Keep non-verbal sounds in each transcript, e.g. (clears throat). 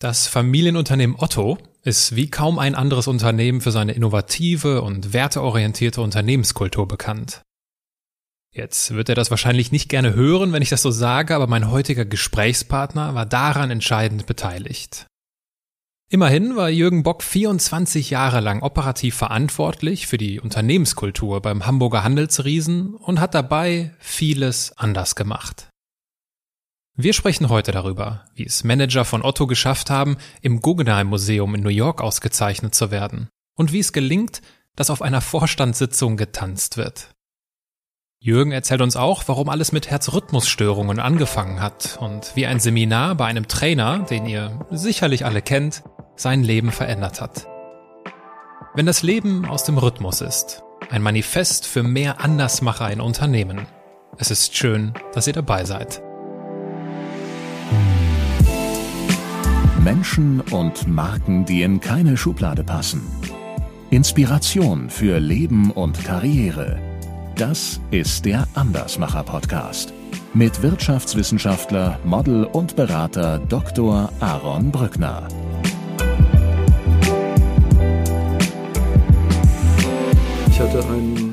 Das Familienunternehmen Otto ist wie kaum ein anderes Unternehmen für seine innovative und werteorientierte Unternehmenskultur bekannt. Jetzt wird er das wahrscheinlich nicht gerne hören, wenn ich das so sage, aber mein heutiger Gesprächspartner war daran entscheidend beteiligt. Immerhin war Jürgen Bock 24 Jahre lang operativ verantwortlich für die Unternehmenskultur beim Hamburger Handelsriesen und hat dabei vieles anders gemacht. Wir sprechen heute darüber, wie es Manager von Otto geschafft haben, im Guggenheim Museum in New York ausgezeichnet zu werden und wie es gelingt, dass auf einer Vorstandssitzung getanzt wird. Jürgen erzählt uns auch, warum alles mit Herzrhythmusstörungen angefangen hat und wie ein Seminar bei einem Trainer, den ihr sicherlich alle kennt, sein Leben verändert hat. Wenn das Leben aus dem Rhythmus ist, ein Manifest für mehr Andersmacher in Unternehmen. Es ist schön, dass ihr dabei seid. Menschen und Marken, die in keine Schublade passen. Inspiration für Leben und Karriere. Das ist der Andersmacher Podcast mit Wirtschaftswissenschaftler, Model und Berater Dr. Aaron Brückner. Ich hatte einen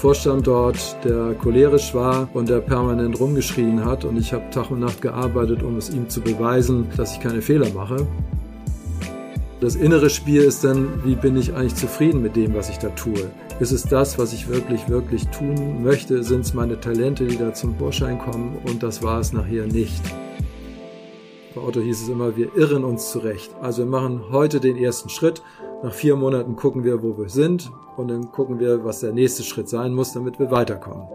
Vorstand dort, der cholerisch war und der permanent rumgeschrien hat. Und ich habe Tag und Nacht gearbeitet, um es ihm zu beweisen, dass ich keine Fehler mache. Das innere Spiel ist dann, wie bin ich eigentlich zufrieden mit dem, was ich da tue? Ist es das, was ich wirklich, wirklich tun möchte? Sind es meine Talente, die da zum Vorschein kommen? Und das war es nachher nicht. Bei Otto hieß es immer, wir irren uns zurecht. Also wir machen heute den ersten Schritt nach vier Monaten gucken wir, wo wir sind und dann gucken wir, was der nächste Schritt sein muss, damit wir weiterkommen.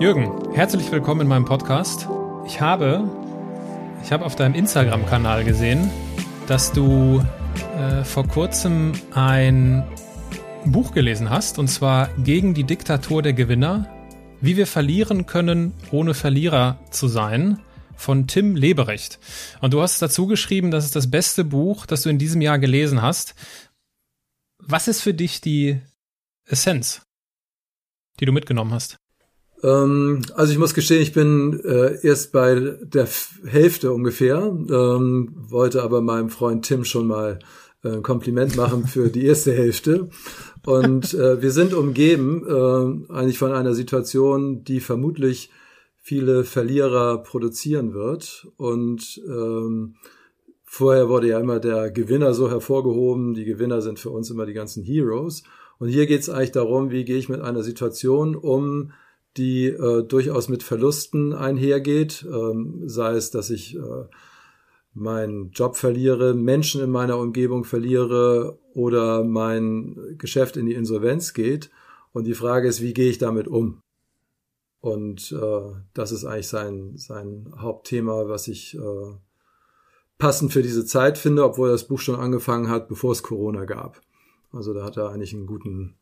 Jürgen, herzlich willkommen in meinem Podcast. Ich habe, ich habe auf deinem Instagram-Kanal gesehen, dass du äh, vor kurzem ein Buch gelesen hast, und zwar Gegen die Diktatur der Gewinner, wie wir verlieren können, ohne Verlierer zu sein von Tim Leberecht. Und du hast dazu geschrieben, das ist das beste Buch, das du in diesem Jahr gelesen hast. Was ist für dich die Essenz, die du mitgenommen hast? Ähm, also ich muss gestehen, ich bin äh, erst bei der Hälfte ungefähr, ähm, wollte aber meinem Freund Tim schon mal äh, ein Kompliment machen für die erste Hälfte. Und äh, wir sind umgeben äh, eigentlich von einer Situation, die vermutlich viele Verlierer produzieren wird. Und ähm, vorher wurde ja immer der Gewinner so hervorgehoben. Die Gewinner sind für uns immer die ganzen Heroes. Und hier geht es eigentlich darum, wie gehe ich mit einer Situation um, die äh, durchaus mit Verlusten einhergeht. Ähm, sei es, dass ich äh, meinen Job verliere, Menschen in meiner Umgebung verliere oder mein Geschäft in die Insolvenz geht. Und die Frage ist, wie gehe ich damit um? Und äh, das ist eigentlich sein, sein Hauptthema, was ich äh, passend für diese Zeit finde, obwohl das Buch schon angefangen hat, bevor es Corona gab. Also da hat er eigentlich einen guten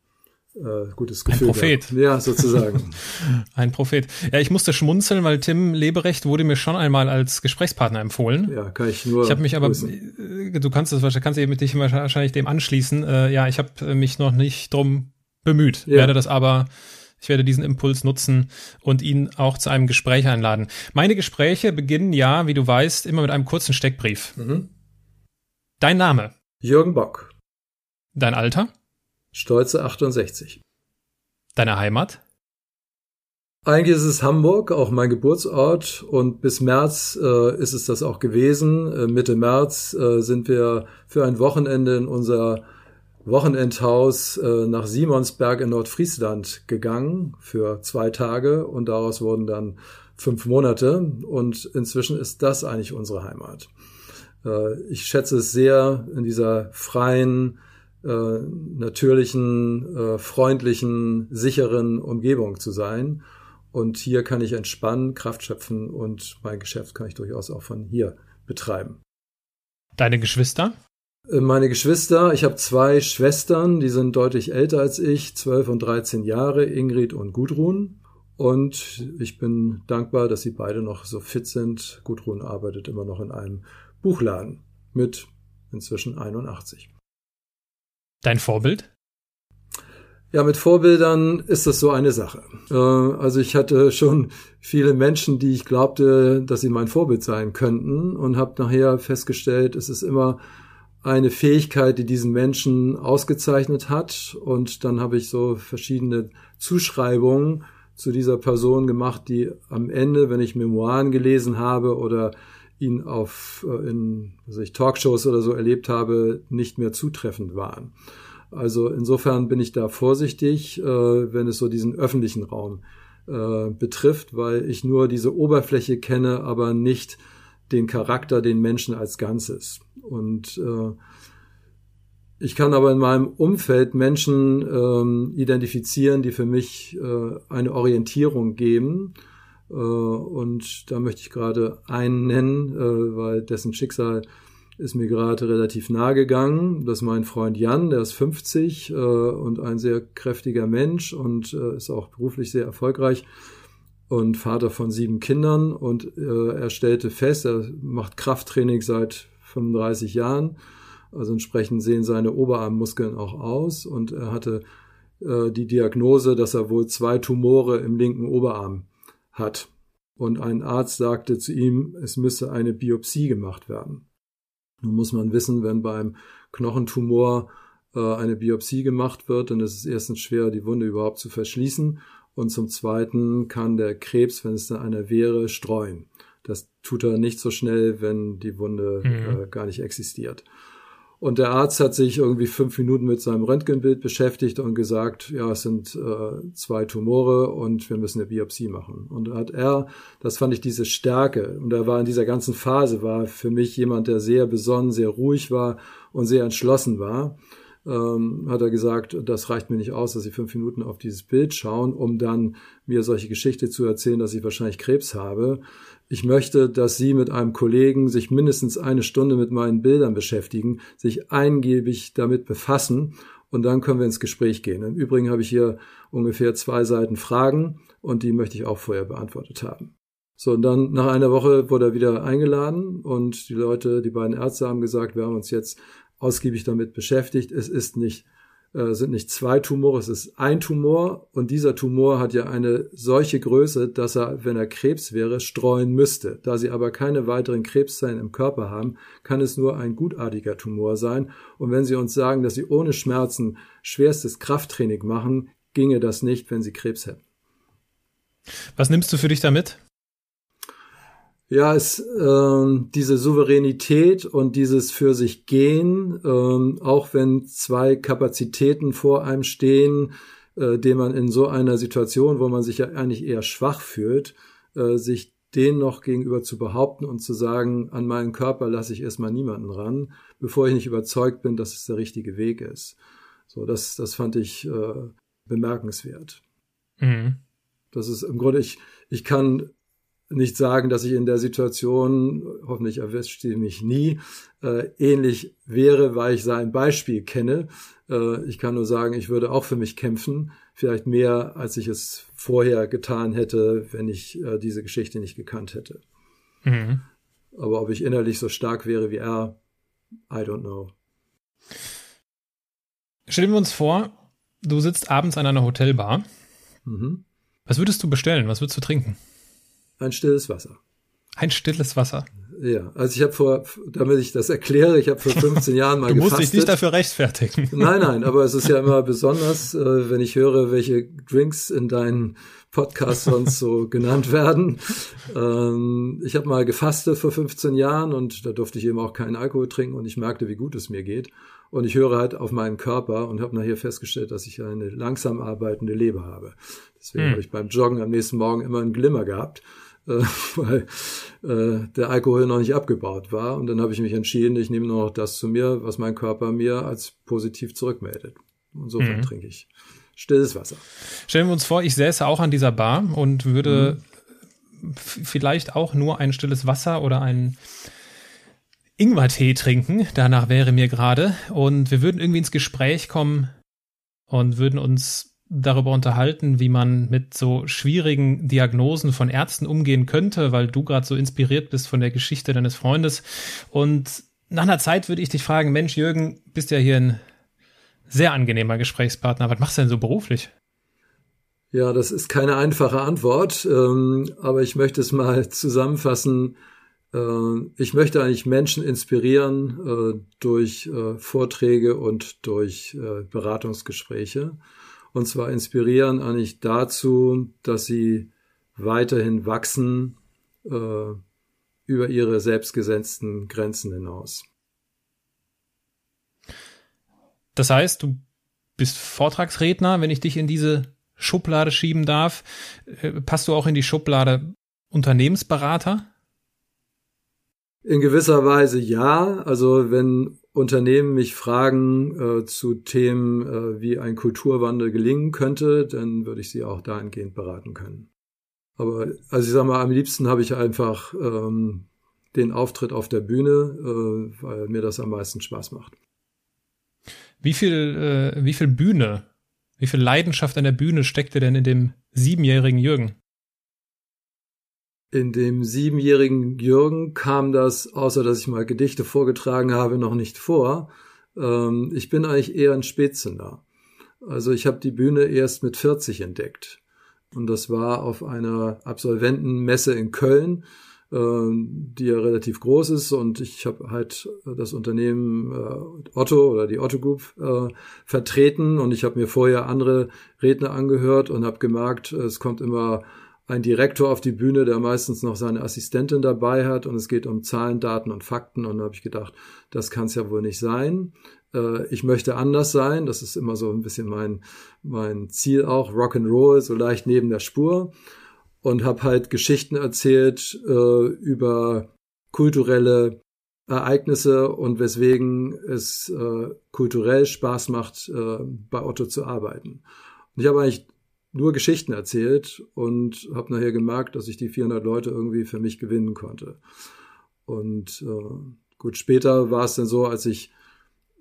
äh, gutes Gefühl. Ein Prophet. Gehabt. Ja, sozusagen. (laughs) Ein Prophet. Ja, ich musste schmunzeln, weil Tim Leberecht wurde mir schon einmal als Gesprächspartner empfohlen. Ja, kann ich nur. Ich habe mich aber, grüßen. du kannst es wahrscheinlich, kannst eben dich wahrscheinlich dem anschließen. Äh, ja, ich habe mich noch nicht drum bemüht, ja. werde das aber ich werde diesen Impuls nutzen und ihn auch zu einem Gespräch einladen. Meine Gespräche beginnen ja, wie du weißt, immer mit einem kurzen Steckbrief. Mhm. Dein Name? Jürgen Bock. Dein Alter? Stolze 68. Deine Heimat? Eigentlich ist es Hamburg, auch mein Geburtsort, und bis März äh, ist es das auch gewesen. Äh, Mitte März äh, sind wir für ein Wochenende in unser Wochenendhaus äh, nach Simonsberg in Nordfriesland gegangen für zwei Tage und daraus wurden dann fünf Monate und inzwischen ist das eigentlich unsere Heimat. Äh, ich schätze es sehr, in dieser freien, äh, natürlichen, freundlichen, sicheren Umgebung zu sein. Und hier kann ich entspannen, Kraft schöpfen und mein Geschäft kann ich durchaus auch von hier betreiben. Deine Geschwister? Äh, meine Geschwister, ich habe zwei Schwestern, die sind deutlich älter als ich, 12 und 13 Jahre, Ingrid und Gudrun. Und ich bin dankbar, dass sie beide noch so fit sind. Gudrun arbeitet immer noch in einem Buchladen mit inzwischen 81. Dein Vorbild? Ja, mit Vorbildern ist das so eine Sache. Äh, also ich hatte schon viele Menschen, die ich glaubte, dass sie mein Vorbild sein könnten und habe nachher festgestellt, es ist immer eine Fähigkeit, die diesen Menschen ausgezeichnet hat. Und dann habe ich so verschiedene Zuschreibungen zu dieser Person gemacht, die am Ende, wenn ich Memoiren gelesen habe oder ihn auf äh, in also ich, Talkshows oder so erlebt habe, nicht mehr zutreffend waren. Also insofern bin ich da vorsichtig, äh, wenn es so diesen öffentlichen Raum äh, betrifft, weil ich nur diese Oberfläche kenne, aber nicht den Charakter, den Menschen als Ganzes. Und äh, ich kann aber in meinem Umfeld Menschen ähm, identifizieren, die für mich äh, eine Orientierung geben. Äh, und da möchte ich gerade einen nennen, äh, weil dessen Schicksal ist mir gerade relativ nahe gegangen. Das ist mein Freund Jan, der ist 50 äh, und ein sehr kräftiger Mensch und äh, ist auch beruflich sehr erfolgreich und Vater von sieben Kindern. Und äh, er stellte fest, er macht Krafttraining seit 35 Jahren. Also entsprechend sehen seine Oberarmmuskeln auch aus. Und er hatte äh, die Diagnose, dass er wohl zwei Tumore im linken Oberarm hat. Und ein Arzt sagte zu ihm, es müsse eine Biopsie gemacht werden. Nun muss man wissen, wenn beim Knochentumor äh, eine Biopsie gemacht wird, dann ist es erstens schwer, die Wunde überhaupt zu verschließen. Und zum Zweiten kann der Krebs, wenn es dann einer wäre, streuen. Das tut er nicht so schnell, wenn die Wunde mhm. äh, gar nicht existiert. Und der Arzt hat sich irgendwie fünf Minuten mit seinem Röntgenbild beschäftigt und gesagt, ja, es sind äh, zwei Tumore und wir müssen eine Biopsie machen. Und hat er, das fand ich diese Stärke, und er war in dieser ganzen Phase, war für mich jemand, der sehr besonnen, sehr ruhig war und sehr entschlossen war ähm, hat er gesagt, das reicht mir nicht aus, dass Sie fünf Minuten auf dieses Bild schauen, um dann mir solche Geschichte zu erzählen, dass ich wahrscheinlich Krebs habe. Ich möchte, dass Sie mit einem Kollegen sich mindestens eine Stunde mit meinen Bildern beschäftigen, sich eingebig damit befassen und dann können wir ins Gespräch gehen. Im Übrigen habe ich hier ungefähr zwei Seiten Fragen und die möchte ich auch vorher beantwortet haben. So, und dann nach einer Woche wurde er wieder eingeladen und die Leute, die beiden Ärzte haben gesagt, wir haben uns jetzt ausgiebig damit beschäftigt. Es ist nicht, äh, sind nicht zwei Tumore, es ist ein Tumor und dieser Tumor hat ja eine solche Größe, dass er, wenn er Krebs wäre, streuen müsste. Da sie aber keine weiteren Krebszellen im Körper haben, kann es nur ein gutartiger Tumor sein. Und wenn Sie uns sagen, dass Sie ohne Schmerzen schwerstes Krafttraining machen, ginge das nicht, wenn Sie Krebs hätten. Was nimmst du für dich damit? Ja, es ähm, diese Souveränität und dieses für sich gehen, ähm, auch wenn zwei Kapazitäten vor einem stehen, äh, den man in so einer Situation, wo man sich ja eigentlich eher schwach fühlt, äh, sich den noch gegenüber zu behaupten und zu sagen, an meinen Körper lasse ich erstmal niemanden ran, bevor ich nicht überzeugt bin, dass es der richtige Weg ist. So, das, das fand ich äh, bemerkenswert. Mhm. Das ist im Grunde, ich, ich kann nicht sagen, dass ich in der Situation, hoffentlich erwischt sie mich nie, äh, ähnlich wäre, weil ich sein Beispiel kenne. Äh, ich kann nur sagen, ich würde auch für mich kämpfen, vielleicht mehr, als ich es vorher getan hätte, wenn ich äh, diese Geschichte nicht gekannt hätte. Mhm. Aber ob ich innerlich so stark wäre wie er, I don't know. Stellen wir uns vor, du sitzt abends an einer Hotelbar. Mhm. Was würdest du bestellen? Was würdest du trinken? Ein stilles Wasser. Ein stilles Wasser. Ja, also ich habe vor, damit ich das erkläre, ich habe vor (laughs) 15 Jahren mal Du musst gefastet. dich nicht dafür rechtfertigen. (laughs) Nein, nein, aber es ist ja immer (laughs) besonders, äh, wenn ich höre, welche Drinks in deinen Podcasts sonst so genannt werden. Ähm, ich habe mal gefastet vor 15 Jahren und da durfte ich eben auch keinen Alkohol trinken und ich merkte, wie gut es mir geht. Und ich höre halt auf meinen Körper und habe nachher festgestellt, dass ich eine langsam arbeitende Leber habe. Deswegen hm. habe ich beim Joggen am nächsten Morgen immer einen Glimmer gehabt äh, (laughs) weil äh, der Alkohol noch nicht abgebaut war. Und dann habe ich mich entschieden, ich nehme nur noch das zu mir, was mein Körper mir als positiv zurückmeldet. Insofern mhm. trinke ich stilles Wasser. Stellen wir uns vor, ich säße auch an dieser Bar und würde mhm. vielleicht auch nur ein stilles Wasser oder einen Ingwertee trinken. Danach wäre mir gerade. Und wir würden irgendwie ins Gespräch kommen und würden uns darüber unterhalten, wie man mit so schwierigen Diagnosen von Ärzten umgehen könnte, weil du gerade so inspiriert bist von der Geschichte deines Freundes. Und nach einer Zeit würde ich dich fragen, Mensch, Jürgen, bist ja hier in sehr angenehmer Gesprächspartner. Was machst du denn so beruflich? Ja, das ist keine einfache Antwort, ähm, aber ich möchte es mal zusammenfassen. Äh, ich möchte eigentlich Menschen inspirieren äh, durch äh, Vorträge und durch äh, Beratungsgespräche. Und zwar inspirieren eigentlich dazu, dass sie weiterhin wachsen äh, über ihre selbstgesetzten Grenzen hinaus. Das heißt, du bist Vortragsredner, wenn ich dich in diese Schublade schieben darf. Äh, passt du auch in die Schublade Unternehmensberater? In gewisser Weise ja. Also wenn Unternehmen mich fragen äh, zu Themen, äh, wie ein Kulturwandel gelingen könnte, dann würde ich sie auch dahingehend beraten können. Aber also ich sage mal, am liebsten habe ich einfach ähm, den Auftritt auf der Bühne, äh, weil mir das am meisten Spaß macht. Wie viel, äh, wie viel Bühne, wie viel Leidenschaft an der Bühne steckte denn in dem siebenjährigen Jürgen? In dem siebenjährigen Jürgen kam das, außer dass ich mal Gedichte vorgetragen habe, noch nicht vor. Ähm, ich bin eigentlich eher ein Spätzünder. Also ich habe die Bühne erst mit 40 entdeckt. Und das war auf einer Absolventenmesse in Köln, äh, die ja relativ groß ist. Und ich habe halt das Unternehmen äh, Otto oder die Otto Group äh, vertreten. Und ich habe mir vorher andere Redner angehört und habe gemerkt, es kommt immer ein Direktor auf die Bühne, der meistens noch seine Assistentin dabei hat und es geht um Zahlen, Daten und Fakten und da habe ich gedacht, das kann es ja wohl nicht sein. Äh, ich möchte anders sein, das ist immer so ein bisschen mein, mein Ziel auch, Rock'n'Roll, so leicht neben der Spur und habe halt Geschichten erzählt äh, über kulturelle Ereignisse und weswegen es äh, kulturell Spaß macht, äh, bei Otto zu arbeiten. Und ich habe eigentlich nur Geschichten erzählt und habe nachher gemerkt, dass ich die 400 Leute irgendwie für mich gewinnen konnte. Und äh, gut, später war es dann so, als ich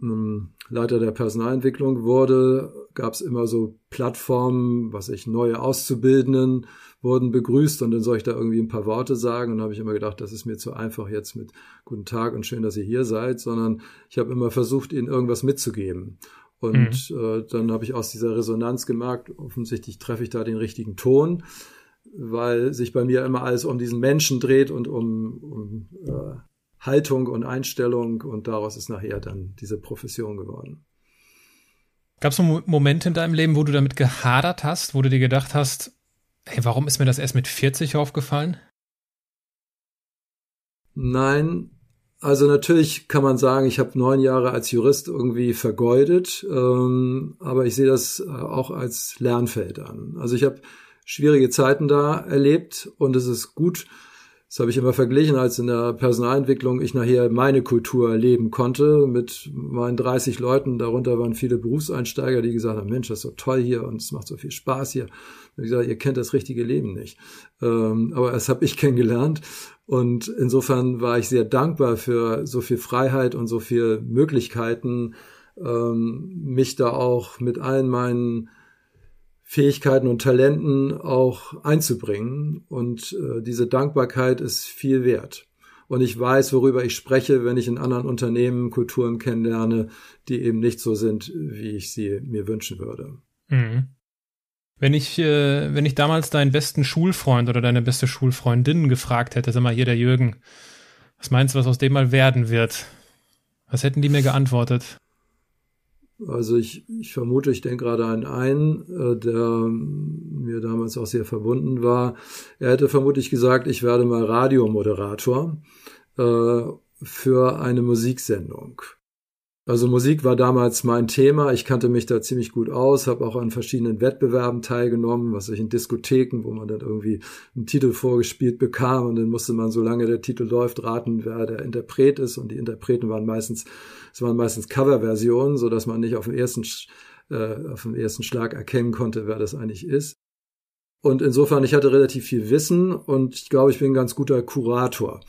ähm, Leiter der Personalentwicklung wurde, gab es immer so Plattformen, was ich neue Auszubildenden wurden begrüßt und dann soll ich da irgendwie ein paar Worte sagen und habe ich immer gedacht, das ist mir zu einfach jetzt mit guten Tag und schön, dass ihr hier seid, sondern ich habe immer versucht, ihnen irgendwas mitzugeben. Und mhm. äh, dann habe ich aus dieser Resonanz gemerkt, offensichtlich treffe ich da den richtigen Ton, weil sich bei mir immer alles um diesen Menschen dreht und um, um äh, Haltung und Einstellung und daraus ist nachher dann diese Profession geworden. Gab es so Momente in deinem Leben, wo du damit gehadert hast, wo du dir gedacht hast, hey, warum ist mir das erst mit 40 aufgefallen? Nein, also natürlich kann man sagen, ich habe neun Jahre als Jurist irgendwie vergeudet, ähm, aber ich sehe das äh, auch als Lernfeld an. Also ich habe schwierige Zeiten da erlebt und es ist gut, das habe ich immer verglichen, als in der Personalentwicklung ich nachher meine Kultur leben konnte mit meinen 30 Leuten. Darunter waren viele Berufseinsteiger, die gesagt haben, Mensch, das ist so toll hier und es macht so viel Spaß hier. Und ich sage, ihr kennt das richtige Leben nicht. Ähm, aber das habe ich (laughs) kennengelernt. Und insofern war ich sehr dankbar für so viel Freiheit und so viel Möglichkeiten, ähm, mich da auch mit allen meinen Fähigkeiten und Talenten auch einzubringen. Und äh, diese Dankbarkeit ist viel wert. Und ich weiß, worüber ich spreche, wenn ich in anderen Unternehmen Kulturen kennenlerne, die eben nicht so sind, wie ich sie mir wünschen würde. Mhm. Wenn ich, äh, wenn ich damals deinen besten Schulfreund oder deine beste Schulfreundin gefragt hätte, sag mal, hier der Jürgen, was meinst du, was aus dem mal werden wird? Was hätten die mir geantwortet? Also ich, ich vermute, ich denke gerade an einen, äh, der mir damals auch sehr verbunden war. Er hätte vermutlich gesagt, ich werde mal Radiomoderator äh, für eine Musiksendung. Also Musik war damals mein Thema. Ich kannte mich da ziemlich gut aus, habe auch an verschiedenen Wettbewerben teilgenommen, was ich in Diskotheken, wo man dann irgendwie einen Titel vorgespielt bekam und dann musste man, solange der Titel läuft, raten, wer der Interpret ist. Und die Interpreten waren meistens, es waren meistens Coverversionen, so dass man nicht auf dem ersten, äh, auf dem ersten Schlag erkennen konnte, wer das eigentlich ist. Und insofern, ich hatte relativ viel Wissen und ich glaube, ich bin ein ganz guter Kurator.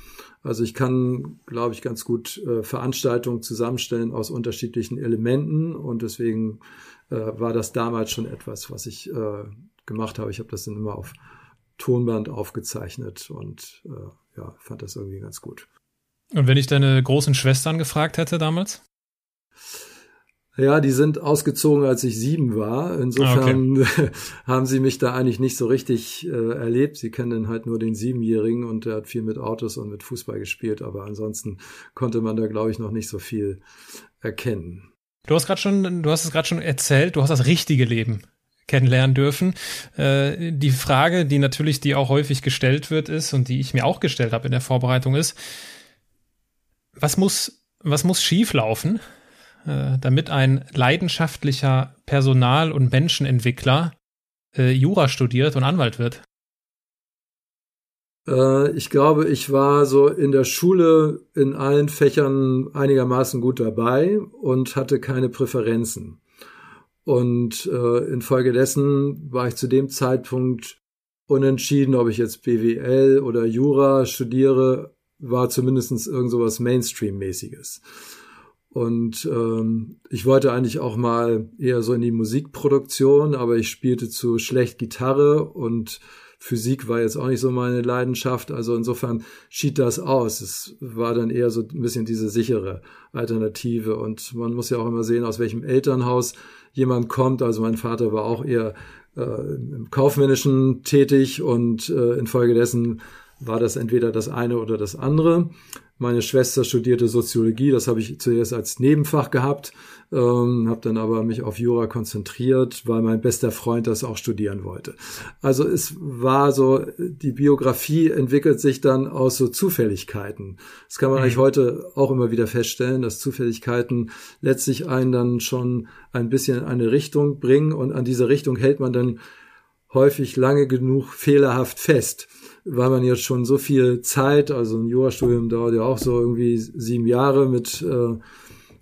Also ich kann, glaube ich, ganz gut äh, Veranstaltungen zusammenstellen aus unterschiedlichen Elementen und deswegen äh, war das damals schon etwas, was ich äh, gemacht habe. Ich habe das dann immer auf Tonband aufgezeichnet und äh, ja, fand das irgendwie ganz gut. Und wenn ich deine großen Schwestern gefragt hätte damals? Ja, die sind ausgezogen, als ich sieben war. Insofern okay. (laughs) haben sie mich da eigentlich nicht so richtig äh, erlebt. Sie kennen halt nur den Siebenjährigen und der hat viel mit Autos und mit Fußball gespielt, aber ansonsten konnte man da, glaube ich, noch nicht so viel erkennen. Du hast gerade schon, du hast es gerade schon erzählt, du hast das richtige Leben kennenlernen dürfen. Äh, die Frage, die natürlich die auch häufig gestellt wird, ist und die ich mir auch gestellt habe in der Vorbereitung ist, was muss was muss schieflaufen, äh, damit ein leidenschaftlicher Personal- und Menschenentwickler äh, Jura studiert und Anwalt wird? Äh, ich glaube, ich war so in der Schule in allen Fächern einigermaßen gut dabei und hatte keine Präferenzen. Und äh, infolgedessen war ich zu dem Zeitpunkt unentschieden, ob ich jetzt BWL oder Jura studiere, war zumindestens irgend sowas Mainstream-mäßiges. Und ähm, ich wollte eigentlich auch mal eher so in die Musikproduktion, aber ich spielte zu schlecht Gitarre und Physik war jetzt auch nicht so meine Leidenschaft. Also insofern schied das aus. Es war dann eher so ein bisschen diese sichere Alternative. Und man muss ja auch immer sehen, aus welchem Elternhaus jemand kommt. Also mein Vater war auch eher äh, im Kaufmännischen tätig und äh, infolgedessen war das entweder das eine oder das andere. Meine Schwester studierte Soziologie, das habe ich zuerst als Nebenfach gehabt, ähm, habe dann aber mich auf Jura konzentriert, weil mein bester Freund das auch studieren wollte. Also es war so, die Biografie entwickelt sich dann aus so Zufälligkeiten. Das kann man mhm. eigentlich heute auch immer wieder feststellen, dass Zufälligkeiten letztlich einen dann schon ein bisschen in eine Richtung bringen und an dieser Richtung hält man dann häufig lange genug fehlerhaft fest weil man jetzt schon so viel Zeit, also ein Jurastudium dauert ja auch so irgendwie sieben Jahre mit äh,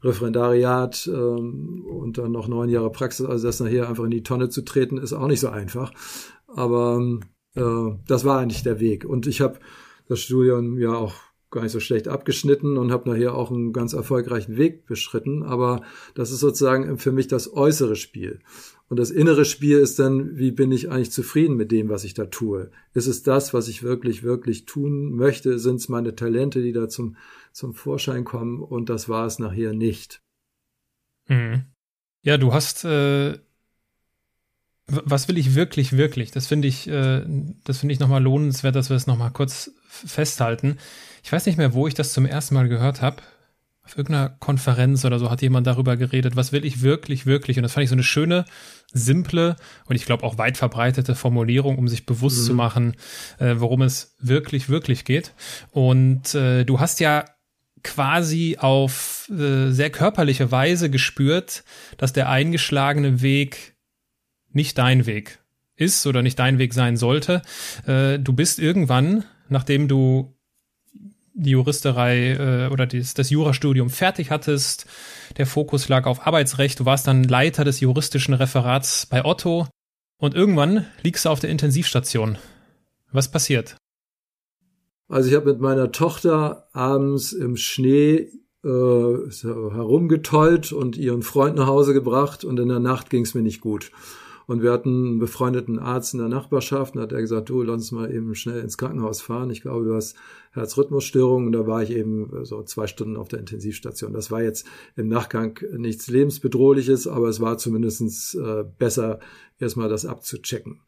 Referendariat ähm, und dann noch neun Jahre Praxis, also das nachher einfach in die Tonne zu treten, ist auch nicht so einfach. Aber äh, das war eigentlich der Weg. Und ich habe das Studium ja auch gar nicht so schlecht abgeschnitten und habe nachher auch einen ganz erfolgreichen Weg beschritten. Aber das ist sozusagen für mich das äußere Spiel. Und das innere Spiel ist dann, wie bin ich eigentlich zufrieden mit dem, was ich da tue? Ist es das, was ich wirklich, wirklich tun möchte? Sind es meine Talente, die da zum, zum Vorschein kommen? Und das war es nachher nicht. Mhm. Ja, du hast, äh, was will ich wirklich, wirklich? Das finde ich, äh, das finde ich nochmal lohnenswert, dass wir es nochmal kurz festhalten. Ich weiß nicht mehr, wo ich das zum ersten Mal gehört habe auf irgendeiner Konferenz oder so hat jemand darüber geredet, was will ich wirklich, wirklich. Und das fand ich so eine schöne, simple und ich glaube auch weit verbreitete Formulierung, um sich bewusst mhm. zu machen, äh, worum es wirklich, wirklich geht. Und äh, du hast ja quasi auf äh, sehr körperliche Weise gespürt, dass der eingeschlagene Weg nicht dein Weg ist oder nicht dein Weg sein sollte. Äh, du bist irgendwann, nachdem du die Juristerei äh, oder das, das Jurastudium fertig hattest. Der Fokus lag auf Arbeitsrecht. Du warst dann Leiter des juristischen Referats bei Otto. Und irgendwann liegst du auf der Intensivstation. Was passiert? Also ich habe mit meiner Tochter abends im Schnee äh, herumgetollt und ihren Freund nach Hause gebracht und in der Nacht ging es mir nicht gut. Und wir hatten einen befreundeten Arzt in der Nachbarschaft und hat er gesagt, du, lass uns mal eben schnell ins Krankenhaus fahren. Ich glaube, du hast Herzrhythmusstörungen. Und da war ich eben so zwei Stunden auf der Intensivstation. Das war jetzt im Nachgang nichts lebensbedrohliches, aber es war zumindestens äh, besser, erstmal das abzuchecken.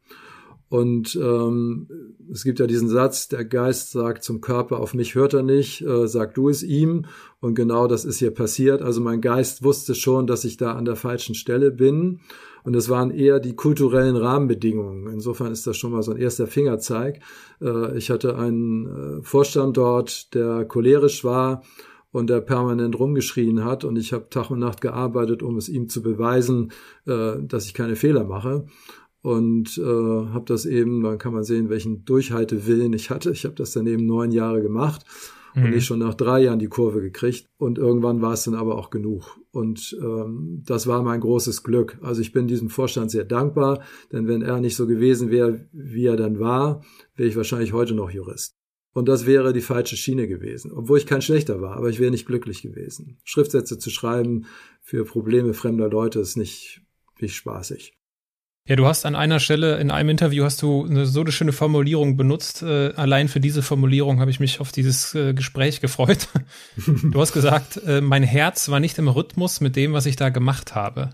Und ähm, es gibt ja diesen Satz, der Geist sagt zum Körper, auf mich hört er nicht, äh, sag du es ihm. Und genau das ist hier passiert. Also mein Geist wusste schon, dass ich da an der falschen Stelle bin. Und es waren eher die kulturellen Rahmenbedingungen. Insofern ist das schon mal so ein erster Fingerzeig. Äh, ich hatte einen äh, Vorstand dort, der cholerisch war und der permanent rumgeschrien hat. Und ich habe Tag und Nacht gearbeitet, um es ihm zu beweisen, äh, dass ich keine Fehler mache und äh, habe das eben, dann kann man sehen, welchen Durchhaltewillen ich hatte. Ich habe das dann eben neun Jahre gemacht mhm. und ich schon nach drei Jahren die Kurve gekriegt und irgendwann war es dann aber auch genug und ähm, das war mein großes Glück. Also ich bin diesem Vorstand sehr dankbar, denn wenn er nicht so gewesen wäre, wie er dann war, wäre ich wahrscheinlich heute noch Jurist. Und das wäre die falsche Schiene gewesen, obwohl ich kein schlechter war, aber ich wäre nicht glücklich gewesen. Schriftsätze zu schreiben für Probleme fremder Leute ist nicht, nicht spaßig. Ja, du hast an einer Stelle in einem Interview hast du eine, so eine schöne Formulierung benutzt. Äh, allein für diese Formulierung habe ich mich auf dieses äh, Gespräch gefreut. (laughs) du hast gesagt, äh, mein Herz war nicht im Rhythmus mit dem, was ich da gemacht habe.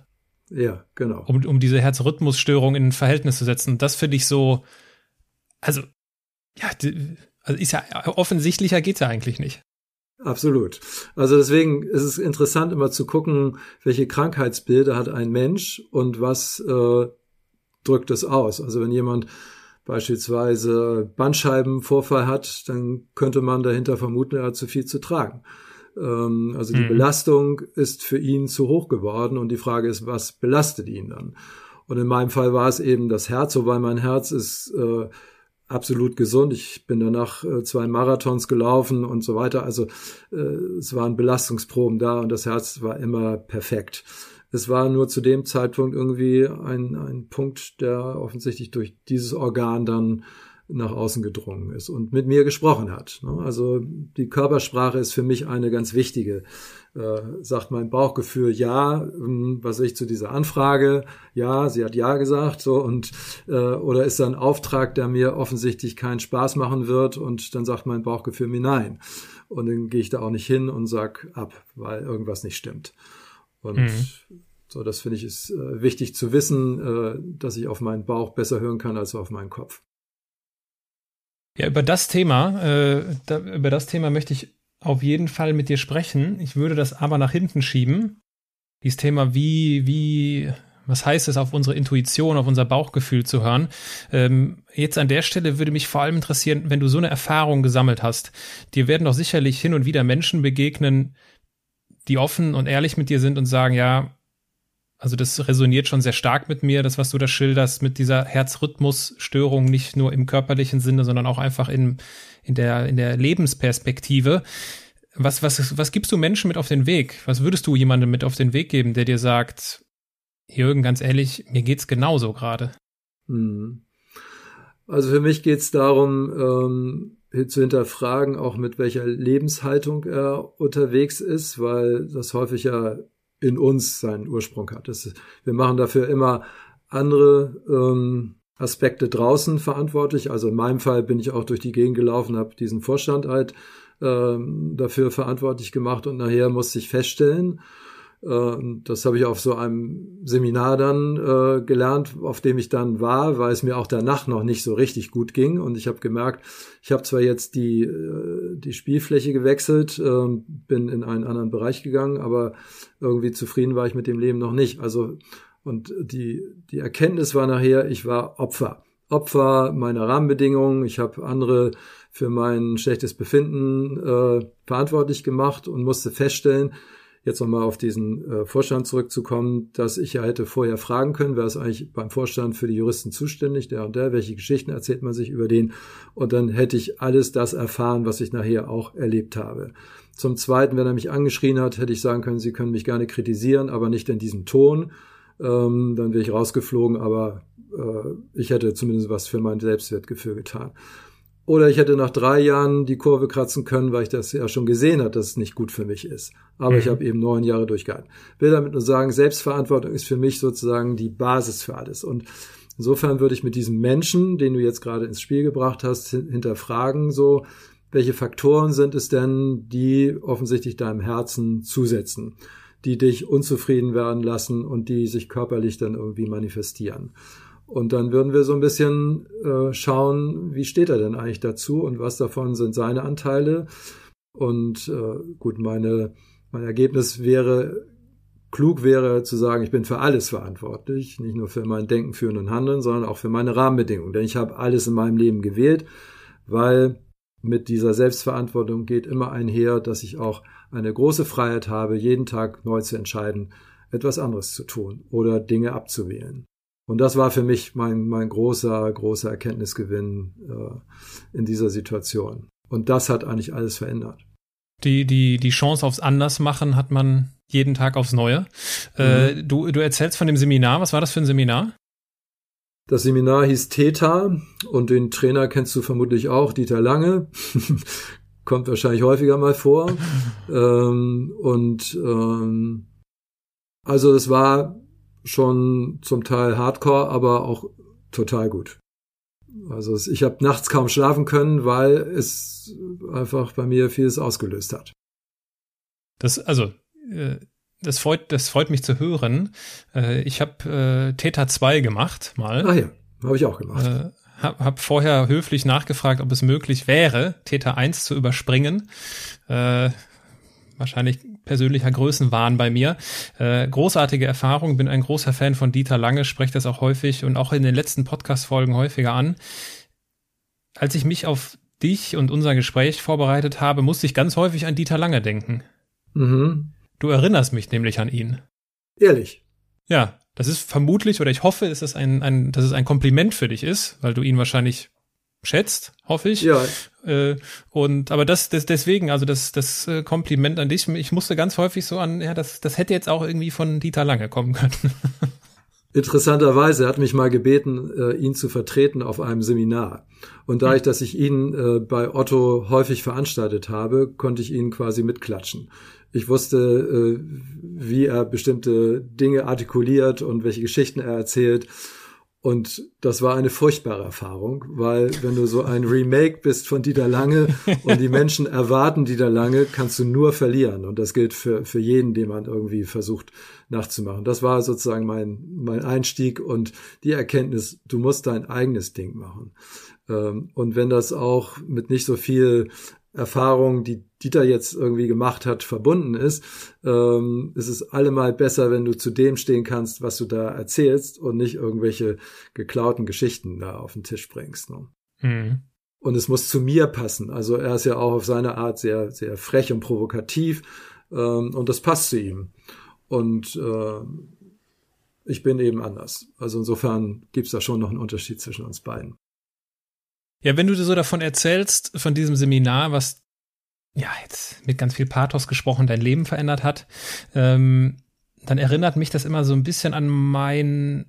Ja, genau. Um, um diese Herzrhythmusstörung in ein Verhältnis zu setzen. Das finde ich so, also, ja, also ist ja offensichtlicher geht's ja eigentlich nicht. Absolut. Also deswegen ist es interessant, immer zu gucken, welche Krankheitsbilder hat ein Mensch und was äh, drückt es aus. Also wenn jemand beispielsweise Bandscheibenvorfall hat, dann könnte man dahinter vermuten, er hat zu viel zu tragen. Ähm, also die mhm. Belastung ist für ihn zu hoch geworden und die Frage ist, was belastet ihn dann? Und in meinem Fall war es eben das Herz, wobei mein Herz ist äh, absolut gesund. Ich bin danach äh, zwei Marathons gelaufen und so weiter. Also äh, es waren Belastungsproben da und das Herz war immer perfekt. Es war nur zu dem Zeitpunkt irgendwie ein, ein Punkt, der offensichtlich durch dieses Organ dann nach außen gedrungen ist und mit mir gesprochen hat. Ne? Also die Körpersprache ist für mich eine ganz wichtige. Äh, sagt mein Bauchgefühl ja, ähm, was ich zu dieser Anfrage, ja, sie hat ja gesagt, so und äh, oder ist da ein Auftrag, der mir offensichtlich keinen Spaß machen wird und dann sagt mein Bauchgefühl mir nein. Und dann gehe ich da auch nicht hin und sag ab, weil irgendwas nicht stimmt. Und mhm. so, das finde ich ist äh, wichtig zu wissen, äh, dass ich auf meinen Bauch besser hören kann als auf meinen Kopf. Ja, über das Thema, äh, da, über das Thema möchte ich auf jeden Fall mit dir sprechen. Ich würde das aber nach hinten schieben. Dieses Thema, wie, wie, was heißt es, auf unsere Intuition, auf unser Bauchgefühl zu hören. Ähm, jetzt an der Stelle würde mich vor allem interessieren, wenn du so eine Erfahrung gesammelt hast. Dir werden doch sicherlich hin und wieder Menschen begegnen, die offen und ehrlich mit dir sind und sagen, ja, also das resoniert schon sehr stark mit mir, das, was du da schilderst, mit dieser Herzrhythmusstörung, nicht nur im körperlichen Sinne, sondern auch einfach in, in, der, in der Lebensperspektive. Was, was, was gibst du Menschen mit auf den Weg? Was würdest du jemandem mit auf den Weg geben, der dir sagt, Jürgen, ganz ehrlich, mir geht's genauso gerade? Hm. Also für mich geht's darum, ähm, zu hinterfragen, auch mit welcher Lebenshaltung er unterwegs ist, weil das häufig ja in uns seinen Ursprung hat. Das, wir machen dafür immer andere ähm, Aspekte draußen verantwortlich. Also in meinem Fall bin ich auch durch die Gegend gelaufen, habe diesen Vorstand halt ähm, dafür verantwortlich gemacht und nachher musste ich feststellen, das habe ich auf so einem Seminar dann äh, gelernt, auf dem ich dann war, weil es mir auch danach noch nicht so richtig gut ging. Und ich habe gemerkt, ich habe zwar jetzt die, äh, die Spielfläche gewechselt, äh, bin in einen anderen Bereich gegangen, aber irgendwie zufrieden war ich mit dem Leben noch nicht. Also und die, die Erkenntnis war nachher, ich war Opfer. Opfer meiner Rahmenbedingungen. Ich habe andere für mein schlechtes Befinden äh, verantwortlich gemacht und musste feststellen, jetzt nochmal auf diesen äh, Vorstand zurückzukommen, dass ich ja hätte vorher fragen können, wer ist eigentlich beim Vorstand für die Juristen zuständig, der und der, welche Geschichten erzählt man sich über den und dann hätte ich alles das erfahren, was ich nachher auch erlebt habe. Zum Zweiten, wenn er mich angeschrien hat, hätte ich sagen können, Sie können mich gerne kritisieren, aber nicht in diesem Ton. Ähm, dann wäre ich rausgeflogen, aber äh, ich hätte zumindest was für mein Selbstwertgefühl getan. Oder ich hätte nach drei Jahren die Kurve kratzen können, weil ich das ja schon gesehen habe, dass es nicht gut für mich ist. Aber mhm. ich habe eben neun Jahre durchgehalten. Will damit nur sagen, Selbstverantwortung ist für mich sozusagen die Basis für alles. Und insofern würde ich mit diesem Menschen, den du jetzt gerade ins Spiel gebracht hast, hinterfragen, so, welche Faktoren sind es denn, die offensichtlich deinem Herzen zusetzen, die dich unzufrieden werden lassen und die sich körperlich dann irgendwie manifestieren. Und dann würden wir so ein bisschen äh, schauen, wie steht er denn eigentlich dazu und was davon sind seine Anteile. Und äh, gut, meine, mein Ergebnis wäre, klug wäre zu sagen, ich bin für alles verantwortlich, nicht nur für mein Denken, Führen und Handeln, sondern auch für meine Rahmenbedingungen. Denn ich habe alles in meinem Leben gewählt, weil mit dieser Selbstverantwortung geht immer einher, dass ich auch eine große Freiheit habe, jeden Tag neu zu entscheiden, etwas anderes zu tun oder Dinge abzuwählen. Und das war für mich mein, mein großer, großer Erkenntnisgewinn äh, in dieser Situation. Und das hat eigentlich alles verändert. Die, die, die Chance aufs Andersmachen hat man jeden Tag aufs Neue. Äh, mhm. Äh, du, du erzählst von dem Seminar. Was war das für ein Seminar? Das Seminar hieß Theta und den Trainer kennst du vermutlich auch, Dieter Lange. (laughs) Kommt wahrscheinlich häufiger mal vor. (laughs) ähm, und ähm, also es war schon zum Teil Hardcore, aber auch total gut. Also ich habe nachts kaum schlafen können, weil es einfach bei mir vieles ausgelöst hat. Das also äh, das freut das freut mich zu hören. Äh, ich habe äh, Theta 2 gemacht mal. Ah ja, habe ich auch gemacht. Äh, hab, hab vorher höflich nachgefragt, ob es möglich wäre, Theta 1 zu überspringen. Äh, wahrscheinlich persönlicher Größenwahn bei mir. Äh, großartige Erfahrung, bin ein großer Fan von Dieter Lange, spreche das auch häufig und auch in den letzten Podcast-Folgen häufiger an. Als ich mich auf dich und unser Gespräch vorbereitet habe, musste ich ganz häufig an Dieter Lange denken. Mhm. Du erinnerst mich nämlich an ihn. Ehrlich. Ja, das ist vermutlich oder ich hoffe, dass es ein, ein, dass es ein Kompliment für dich ist, weil du ihn wahrscheinlich schätzt, hoffe ich. Ja. Äh, und aber das, das deswegen, also das, das äh, Kompliment an dich, ich musste ganz häufig so an, ja, das, das hätte jetzt auch irgendwie von Dieter Lange kommen können. (laughs) Interessanterweise hat mich mal gebeten, äh, ihn zu vertreten auf einem Seminar. Und dadurch, dass ich ihn bei Otto häufig veranstaltet habe, konnte ich ihn quasi mitklatschen. Ich wusste, wie er bestimmte Dinge artikuliert und welche Geschichten er erzählt. Und das war eine furchtbare Erfahrung, weil wenn du so ein Remake bist von Dieter Lange (laughs) und die Menschen erwarten Dieter Lange, kannst du nur verlieren. Und das gilt für, für jeden, den man irgendwie versucht nachzumachen. Das war sozusagen mein, mein Einstieg und die Erkenntnis, du musst dein eigenes Ding machen. Ähm, und wenn das auch mit nicht so viel Erfahrung, die Dieter jetzt irgendwie gemacht hat, verbunden ist, ähm, ist es allemal besser, wenn du zu dem stehen kannst, was du da erzählst und nicht irgendwelche geklauten Geschichten da auf den Tisch bringst. Ne? Mhm. Und es muss zu mir passen. Also er ist ja auch auf seine Art sehr, sehr frech und provokativ ähm, und das passt zu ihm. Und äh, ich bin eben anders. Also insofern gibt's da schon noch einen Unterschied zwischen uns beiden. Ja, wenn du so davon erzählst, von diesem Seminar, was ja jetzt mit ganz viel Pathos gesprochen dein Leben verändert hat, ähm, dann erinnert mich das immer so ein bisschen an mein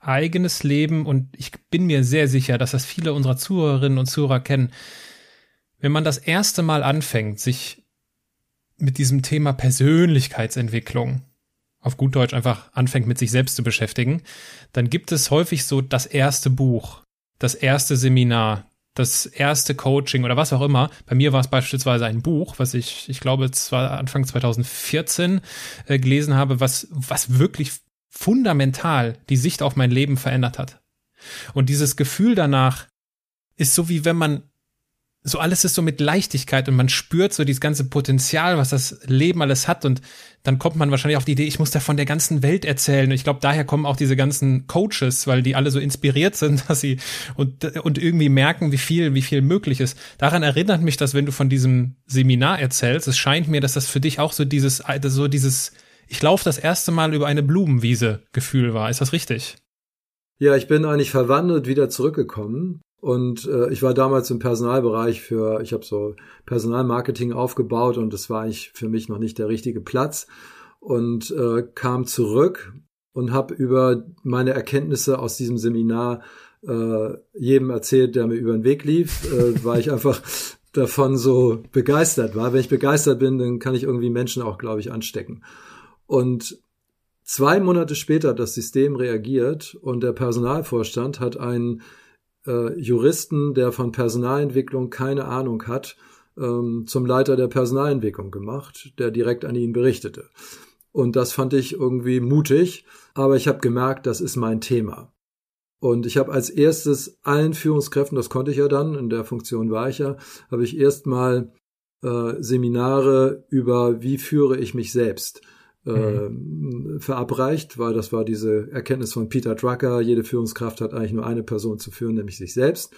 eigenes Leben und ich bin mir sehr sicher, dass das viele unserer Zuhörerinnen und Zuhörer kennen. Wenn man das erste Mal anfängt, sich mit diesem Thema Persönlichkeitsentwicklung auf gut Deutsch einfach anfängt, mit sich selbst zu beschäftigen, dann gibt es häufig so das erste Buch, das erste Seminar, das erste Coaching oder was auch immer. Bei mir war es beispielsweise ein Buch, was ich, ich glaube, zwar Anfang 2014 äh, gelesen habe, was, was wirklich fundamental die Sicht auf mein Leben verändert hat. Und dieses Gefühl danach ist so wie wenn man so alles ist so mit Leichtigkeit und man spürt so dieses ganze Potenzial, was das Leben alles hat und dann kommt man wahrscheinlich auf die Idee, ich muss da von der ganzen Welt erzählen. Und ich glaube, daher kommen auch diese ganzen Coaches, weil die alle so inspiriert sind, (laughs) dass sie und, und irgendwie merken, wie viel, wie viel möglich ist. Daran erinnert mich das, wenn du von diesem Seminar erzählst. Es scheint mir, dass das für dich auch so dieses, so dieses, ich laufe das erste Mal über eine Blumenwiese Gefühl war. Ist das richtig? Ja, ich bin eigentlich verwandelt wieder zurückgekommen. Und äh, ich war damals im Personalbereich für, ich habe so Personalmarketing aufgebaut und das war eigentlich für mich noch nicht der richtige Platz. Und äh, kam zurück und habe über meine Erkenntnisse aus diesem Seminar äh, jedem erzählt, der mir über den Weg lief, äh, weil ich einfach davon so begeistert war. Wenn ich begeistert bin, dann kann ich irgendwie Menschen auch, glaube ich, anstecken. Und zwei Monate später hat das System reagiert und der Personalvorstand hat einen äh, Juristen, der von Personalentwicklung keine Ahnung hat, ähm, zum Leiter der Personalentwicklung gemacht, der direkt an ihn berichtete. Und das fand ich irgendwie mutig, aber ich habe gemerkt, das ist mein Thema. Und ich habe als erstes allen Führungskräften, das konnte ich ja dann, in der Funktion war ich ja, habe ich erstmal äh, Seminare über, wie führe ich mich selbst mhm. äh, verabreicht, weil das war diese Erkenntnis von Peter Drucker, jede Führungskraft hat eigentlich nur eine Person zu führen, nämlich sich selbst,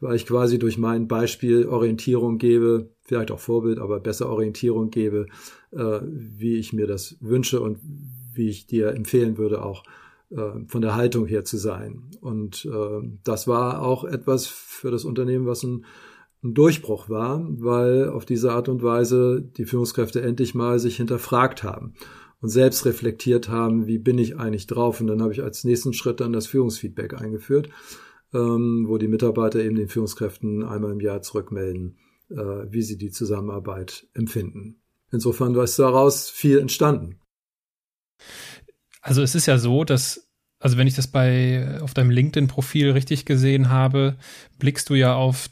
weil ich quasi durch mein Beispiel Orientierung gebe, vielleicht auch Vorbild, aber besser Orientierung gebe, äh, wie ich mir das wünsche und wie ich dir empfehlen würde, auch äh, von der Haltung her zu sein. Und äh, das war auch etwas für das Unternehmen, was ein ein Durchbruch war, weil auf diese Art und Weise die Führungskräfte endlich mal sich hinterfragt haben und selbst reflektiert haben, wie bin ich eigentlich drauf. Und dann habe ich als nächsten Schritt dann das Führungsfeedback eingeführt, ähm, wo die Mitarbeiter eben den Führungskräften einmal im Jahr zurückmelden, äh, wie sie die Zusammenarbeit empfinden. Insofern war es daraus viel entstanden. Also es ist ja so, dass, also wenn ich das bei auf deinem LinkedIn-Profil richtig gesehen habe, blickst du ja auf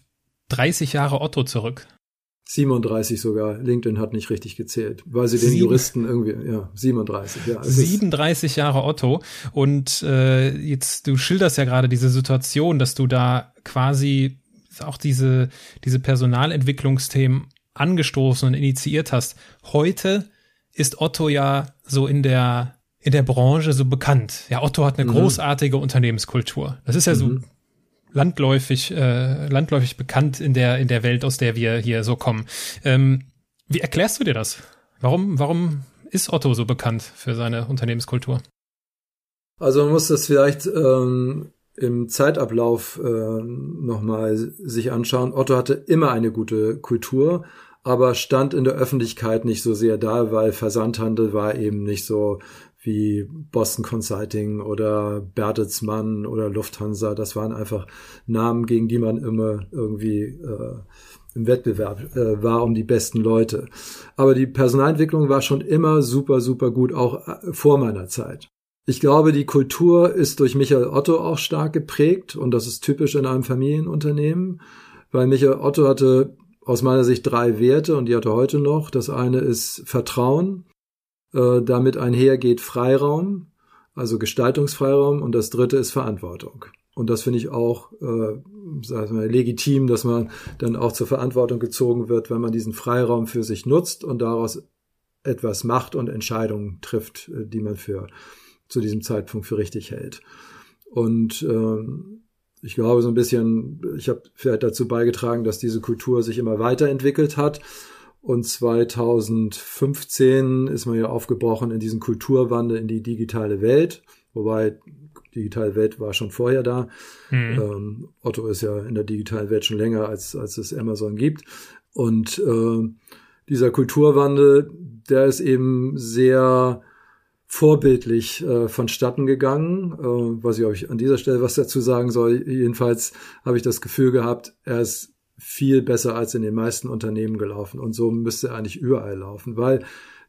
30 Jahre Otto zurück. 37 sogar. LinkedIn hat nicht richtig gezählt, weil sie den Sieben, Juristen irgendwie, ja, 37, ja. 37 Jahre Otto. Und äh, jetzt, du schilderst ja gerade diese Situation, dass du da quasi auch diese, diese Personalentwicklungsthemen angestoßen und initiiert hast. Heute ist Otto ja so in der, in der Branche so bekannt. Ja, Otto hat eine mhm. großartige Unternehmenskultur. Das ist ja mhm. so landläufig, äh, landläufig bekannt in der, in der Welt, aus der wir hier so kommen. Ähm, wie erklärst du dir das? Warum, warum ist Otto so bekannt für seine Unternehmenskultur? Also man muss das vielleicht ähm, im Zeitablauf äh, nochmal sich anschauen. Otto hatte immer eine gute Kultur, aber stand in der Öffentlichkeit nicht so sehr da, weil Versandhandel war eben nicht so wie Boston Consulting oder Bertelsmann oder Lufthansa. Das waren einfach Namen, gegen die man immer irgendwie äh, im Wettbewerb äh, war um die besten Leute. Aber die Personalentwicklung war schon immer super, super gut, auch äh, vor meiner Zeit. Ich glaube, die Kultur ist durch Michael Otto auch stark geprägt und das ist typisch in einem Familienunternehmen, weil Michael Otto hatte aus meiner Sicht drei Werte und die hat er heute noch. Das eine ist Vertrauen, äh, damit einhergeht Freiraum, also Gestaltungsfreiraum und das dritte ist Verantwortung. Und das finde ich auch äh, sagen wir, legitim, dass man dann auch zur Verantwortung gezogen wird, wenn man diesen Freiraum für sich nutzt und daraus etwas macht und Entscheidungen trifft, äh, die man für zu diesem Zeitpunkt für richtig hält. Und ähm, ich glaube so ein bisschen, ich habe vielleicht dazu beigetragen, dass diese Kultur sich immer weiterentwickelt hat und 2015 ist man ja aufgebrochen in diesen Kulturwandel in die digitale Welt, wobei digitale Welt war schon vorher da. Mhm. Ähm, Otto ist ja in der digitalen Welt schon länger, als, als es Amazon gibt. Und äh, dieser Kulturwandel, der ist eben sehr vorbildlich äh, vonstatten gegangen. Äh, weiß ich, ob ich an dieser Stelle was dazu sagen soll. Jedenfalls habe ich das Gefühl gehabt, er ist viel besser als in den meisten Unternehmen gelaufen. Und so müsste er eigentlich überall laufen, weil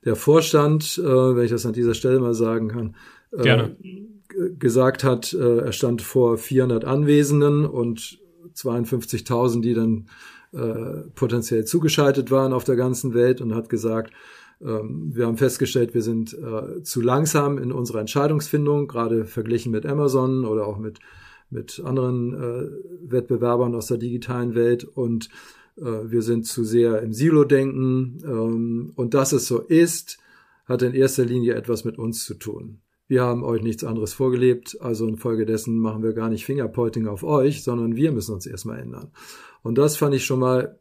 der Vorstand, äh, wenn ich das an dieser Stelle mal sagen kann, äh, gesagt hat, äh, er stand vor 400 Anwesenden und 52.000, die dann äh, potenziell zugeschaltet waren auf der ganzen Welt und hat gesagt, ähm, wir haben festgestellt, wir sind äh, zu langsam in unserer Entscheidungsfindung, gerade verglichen mit Amazon oder auch mit mit anderen äh, Wettbewerbern aus der digitalen Welt und äh, wir sind zu sehr im Silo-Denken. Ähm, und dass es so ist, hat in erster Linie etwas mit uns zu tun. Wir haben euch nichts anderes vorgelebt, also infolgedessen machen wir gar nicht Fingerpointing auf euch, sondern wir müssen uns erstmal ändern. Und das fand ich schon mal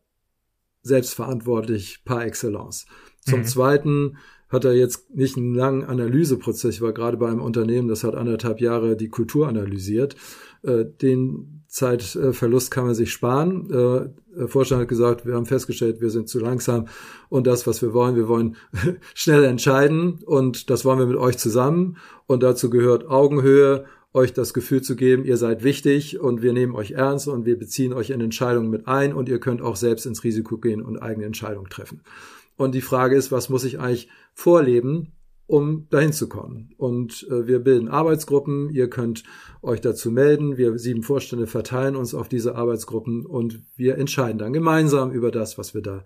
selbstverantwortlich par excellence. Zum mhm. Zweiten hat er jetzt nicht einen langen Analyseprozess. Ich war gerade bei einem Unternehmen, das hat anderthalb Jahre die Kultur analysiert. Äh, den Zeitverlust kann man sich sparen. Äh, der Vorstand hat gesagt, wir haben festgestellt, wir sind zu langsam und das, was wir wollen, wir wollen (laughs) schnell entscheiden und das wollen wir mit euch zusammen und dazu gehört Augenhöhe, euch das Gefühl zu geben, ihr seid wichtig und wir nehmen euch ernst und wir beziehen euch in Entscheidungen mit ein und ihr könnt auch selbst ins Risiko gehen und eigene Entscheidungen treffen. Und die Frage ist, was muss ich eigentlich vorleben, um dahin zu kommen. Und äh, wir bilden Arbeitsgruppen. Ihr könnt euch dazu melden. Wir sieben Vorstände verteilen uns auf diese Arbeitsgruppen und wir entscheiden dann gemeinsam über das, was wir da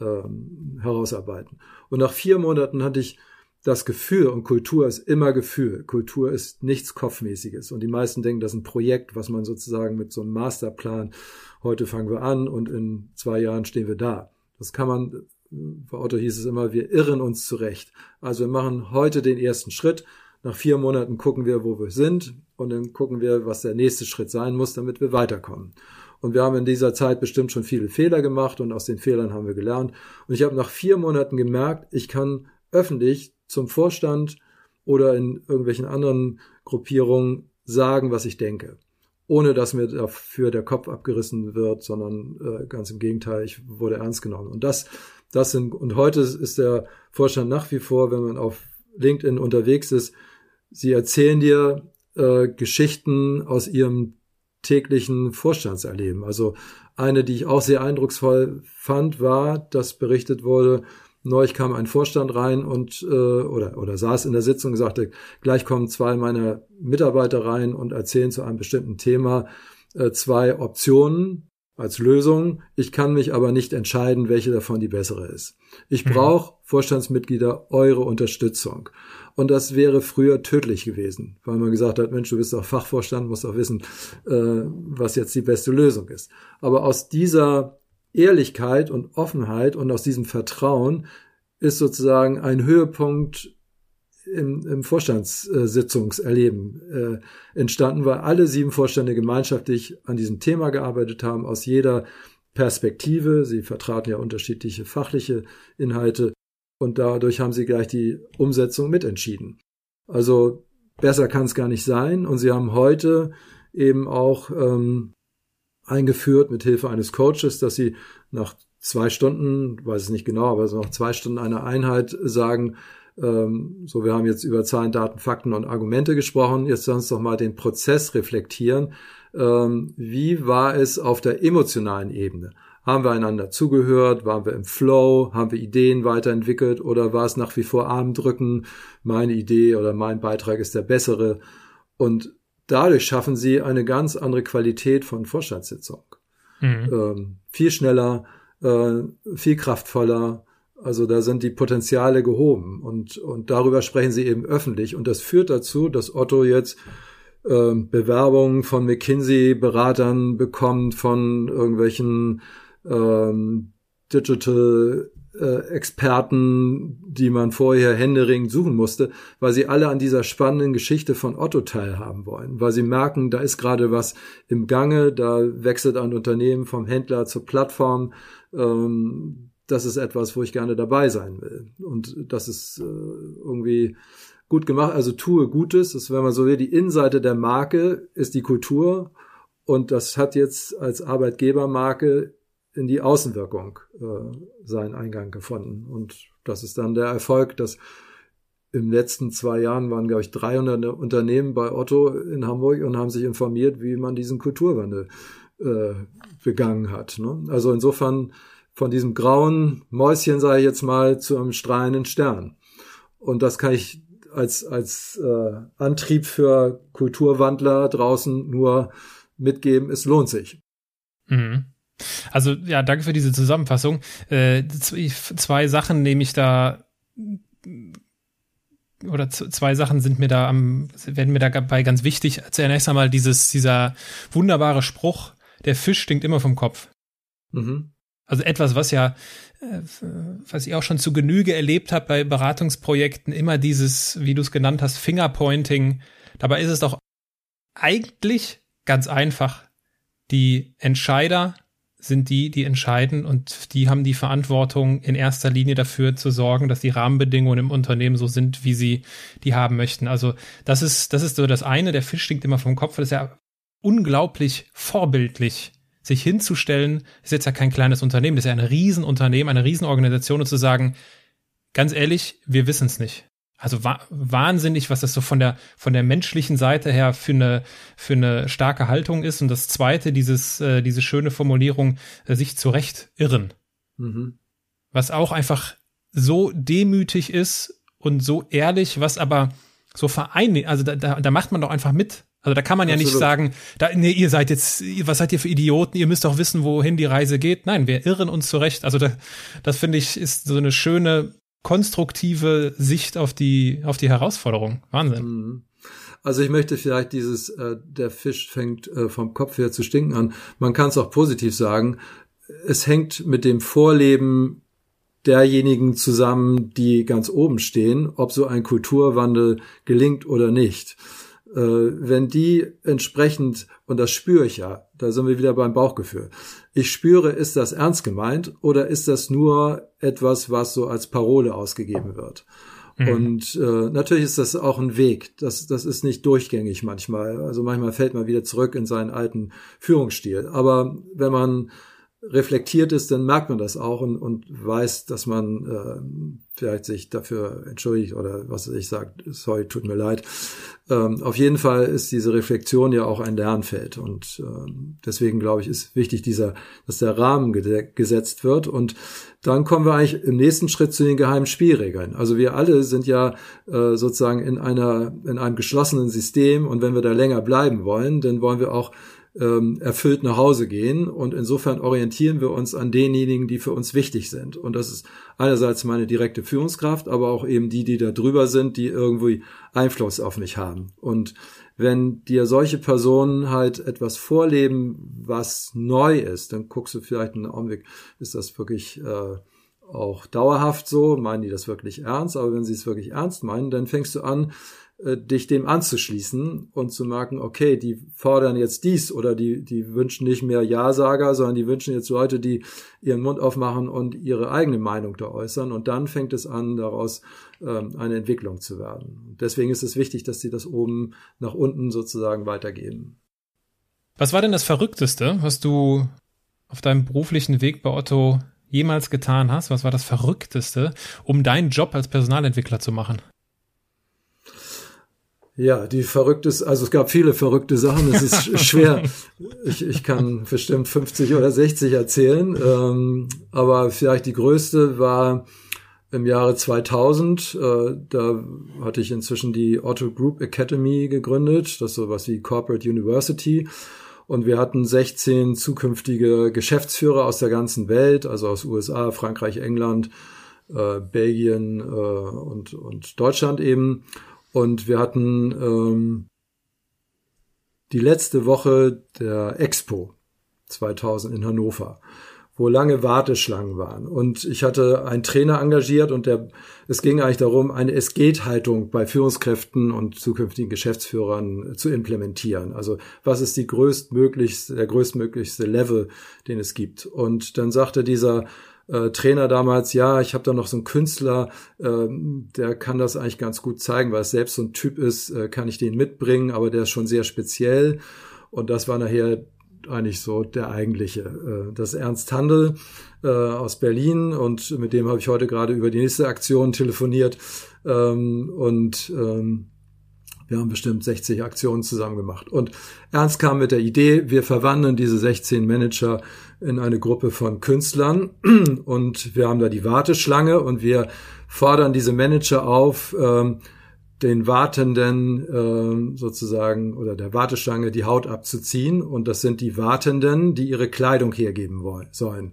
ähm, herausarbeiten. Und nach vier Monaten hatte ich das Gefühl, und Kultur ist immer Gefühl. Kultur ist nichts Kopfmäßiges. Und die meisten denken, das ist ein Projekt, was man sozusagen mit so einem Masterplan, heute fangen wir an und in zwei Jahren stehen wir da. Das kann man bei Otto hieß es immer, wir irren uns zurecht. Also wir machen heute den ersten Schritt. Nach vier Monaten gucken wir, wo wir sind und dann gucken wir, was der nächste Schritt sein muss, damit wir weiterkommen. Und wir haben in dieser Zeit bestimmt schon viele Fehler gemacht und aus den Fehlern haben wir gelernt. Und ich habe nach vier Monaten gemerkt, ich kann öffentlich zum Vorstand oder in irgendwelchen anderen Gruppierungen sagen, was ich denke. Ohne dass mir dafür der Kopf abgerissen wird, sondern äh, ganz im Gegenteil, ich wurde ernst genommen. Und das das sind, und heute ist der Vorstand nach wie vor, wenn man auf LinkedIn unterwegs ist, sie erzählen dir äh, Geschichten aus ihrem täglichen Vorstandserleben. Also eine, die ich auch sehr eindrucksvoll fand, war, dass berichtet wurde, Neulich kam ein Vorstand rein und äh, oder oder saß in der Sitzung und sagte, gleich kommen zwei meiner Mitarbeiter rein und erzählen zu einem bestimmten Thema äh, zwei Optionen als Lösung. Ich kann mich aber nicht entscheiden, welche davon die bessere ist. Ich mhm. brauche Vorstandsmitglieder eure Unterstützung. Und das wäre früher tödlich gewesen, weil man gesagt hat, Mensch, du bist doch Fachvorstand, musst doch wissen, äh, was jetzt die beste Lösung ist. Aber aus dieser Ehrlichkeit und Offenheit und aus diesem Vertrauen ist sozusagen ein Höhepunkt im, im Vorstandssitzungserleben äh, entstanden, weil alle sieben Vorstände gemeinschaftlich an diesem Thema gearbeitet haben, aus jeder Perspektive. Sie vertraten ja unterschiedliche fachliche Inhalte und dadurch haben sie gleich die Umsetzung mitentschieden. Also besser kann es gar nicht sein und sie haben heute eben auch ähm, eingeführt mit Hilfe eines Coaches, dass sie nach zwei Stunden, weiß es nicht genau, aber so nach zwei Stunden einer Einheit sagen, ähm, so wir haben jetzt über Zahlen, Daten, Fakten und Argumente gesprochen, jetzt sollen uns doch mal den Prozess reflektieren. Ähm, wie war es auf der emotionalen Ebene? Haben wir einander zugehört? Waren wir im Flow? Haben wir Ideen weiterentwickelt? Oder war es nach wie vor Armdrücken? Meine Idee oder mein Beitrag ist der bessere. Und dadurch schaffen sie eine ganz andere Qualität von Vorstandssitzung. Mhm. Ähm, viel schneller, äh, viel kraftvoller. Also da sind die Potenziale gehoben und, und darüber sprechen sie eben öffentlich. Und das führt dazu, dass Otto jetzt äh, Bewerbungen von McKinsey-Beratern bekommt, von irgendwelchen ähm, Digital Experten, die man vorher händeringend suchen musste, weil sie alle an dieser spannenden Geschichte von Otto teilhaben wollen, weil sie merken, da ist gerade was im Gange, da wechselt ein Unternehmen vom Händler zur Plattform. Ähm, das ist etwas, wo ich gerne dabei sein will. Und das ist äh, irgendwie gut gemacht. Also tue Gutes. Das, wenn man so will, die Innenseite der Marke ist die Kultur. Und das hat jetzt als Arbeitgebermarke in die Außenwirkung äh, seinen Eingang gefunden. Und das ist dann der Erfolg, dass im letzten zwei Jahren waren, glaube ich, 300 Unternehmen bei Otto in Hamburg und haben sich informiert, wie man diesen Kulturwandel äh, begangen hat. Ne? Also insofern von diesem grauen Mäuschen, sage ich jetzt mal, zu einem strahlenden Stern. Und das kann ich als, als äh, Antrieb für Kulturwandler draußen nur mitgeben, es lohnt sich. Mhm. Also ja, danke für diese Zusammenfassung. Äh, zwei Sachen nehme ich da oder zwei Sachen sind mir da am, werden mir dabei ganz wichtig. Zunächst einmal dieses, dieser wunderbare Spruch, der Fisch stinkt immer vom Kopf. Mhm. Also etwas, was ja, äh, was ich auch schon zu Genüge erlebt habe bei Beratungsprojekten, immer dieses, wie du es genannt hast, Fingerpointing. Dabei ist es doch eigentlich ganz einfach. Die Entscheider sind die, die entscheiden und die haben die Verantwortung, in erster Linie dafür zu sorgen, dass die Rahmenbedingungen im Unternehmen so sind, wie sie die haben möchten. Also das ist, das ist so das eine. Der Fisch stinkt immer vom Kopf. Das ist ja unglaublich vorbildlich, sich hinzustellen. ist jetzt ja kein kleines Unternehmen, das ist ja ein Riesenunternehmen, eine Riesenorganisation und zu sagen, ganz ehrlich, wir wissen es nicht. Also wa wahnsinnig, was das so von der von der menschlichen Seite her für eine für eine starke Haltung ist. Und das Zweite, dieses äh, diese schöne Formulierung, äh, sich zurecht irren, mhm. was auch einfach so demütig ist und so ehrlich, was aber so vereinigt. Also da, da, da macht man doch einfach mit. Also da kann man ja Absolut. nicht sagen, da, nee, ihr seid jetzt, was seid ihr für Idioten? Ihr müsst doch wissen, wohin die Reise geht. Nein, wir irren uns zurecht. Also da, das finde ich ist so eine schöne konstruktive Sicht auf die, auf die Herausforderung. Wahnsinn. Mhm. Also ich möchte vielleicht dieses, äh, der Fisch fängt äh, vom Kopf her zu stinken an. Man kann es auch positiv sagen. Es hängt mit dem Vorleben derjenigen zusammen, die ganz oben stehen, ob so ein Kulturwandel gelingt oder nicht. Äh, wenn die entsprechend, und das spüre ich ja, da sind wir wieder beim Bauchgefühl, ich spüre, ist das ernst gemeint oder ist das nur etwas, was so als Parole ausgegeben wird? Mhm. Und äh, natürlich ist das auch ein Weg. Das, das ist nicht durchgängig manchmal. Also manchmal fällt man wieder zurück in seinen alten Führungsstil. Aber wenn man reflektiert ist, dann merkt man das auch und, und weiß, dass man äh, vielleicht sich dafür entschuldigt oder was ich sage, sorry, tut mir leid. Ähm, auf jeden Fall ist diese Reflexion ja auch ein Lernfeld und ähm, deswegen glaube ich, ist wichtig, dieser, dass der Rahmen gesetzt wird und dann kommen wir eigentlich im nächsten Schritt zu den geheimen Spielregeln. Also wir alle sind ja äh, sozusagen in einer in einem geschlossenen System und wenn wir da länger bleiben wollen, dann wollen wir auch ähm, erfüllt nach Hause gehen. Und insofern orientieren wir uns an denjenigen, die für uns wichtig sind. Und das ist einerseits meine direkte Führungskraft, aber auch eben die, die da drüber sind, die irgendwie Einfluss auf mich haben. Und wenn dir solche Personen halt etwas vorleben, was neu ist, dann guckst du vielleicht einen Augenblick, ist das wirklich äh, auch dauerhaft so, meinen die das wirklich ernst, aber wenn sie es wirklich ernst meinen, dann fängst du an, dich dem anzuschließen und zu merken, okay, die fordern jetzt dies oder die, die wünschen nicht mehr Ja-Sager, sondern die wünschen jetzt Leute, die ihren Mund aufmachen und ihre eigene Meinung da äußern. Und dann fängt es an, daraus ähm, eine Entwicklung zu werden. Deswegen ist es wichtig, dass sie das oben nach unten sozusagen weitergeben. Was war denn das Verrückteste, was du auf deinem beruflichen Weg bei Otto jemals getan hast? Was war das Verrückteste, um deinen Job als Personalentwickler zu machen? Ja, die verrücktes, also es gab viele verrückte Sachen. Es ist (laughs) schwer. Ich, ich kann bestimmt 50 oder 60 erzählen. Ähm, aber vielleicht die größte war im Jahre 2000. Äh, da hatte ich inzwischen die Otto Group Academy gegründet. Das ist sowas wie Corporate University. Und wir hatten 16 zukünftige Geschäftsführer aus der ganzen Welt, also aus USA, Frankreich, England, äh, Belgien äh, und, und Deutschland eben. Und wir hatten ähm, die letzte Woche der Expo 2000 in Hannover, wo lange Warteschlangen waren. Und ich hatte einen Trainer engagiert und der, es ging eigentlich darum, eine Es geht Haltung bei Führungskräften und zukünftigen Geschäftsführern zu implementieren. Also was ist die größtmöglichste, der größtmöglichste Level, den es gibt? Und dann sagte dieser äh, Trainer damals, ja, ich habe da noch so einen Künstler, äh, der kann das eigentlich ganz gut zeigen, weil es selbst so ein Typ ist, äh, kann ich den mitbringen, aber der ist schon sehr speziell. Und das war nachher eigentlich so der eigentliche. Äh, das ist Ernst Handel äh, aus Berlin und mit dem habe ich heute gerade über die nächste Aktion telefoniert. Ähm, und ähm, wir haben bestimmt 60 Aktionen zusammen gemacht. Und Ernst kam mit der Idee, wir verwandeln diese 16 Manager in eine Gruppe von Künstlern (clears throat) und wir haben da die Warteschlange und wir fordern diese Manager auf, ähm, den Wartenden ähm, sozusagen oder der Warteschlange die Haut abzuziehen. Und das sind die Wartenden, die ihre Kleidung hergeben wollen, sollen.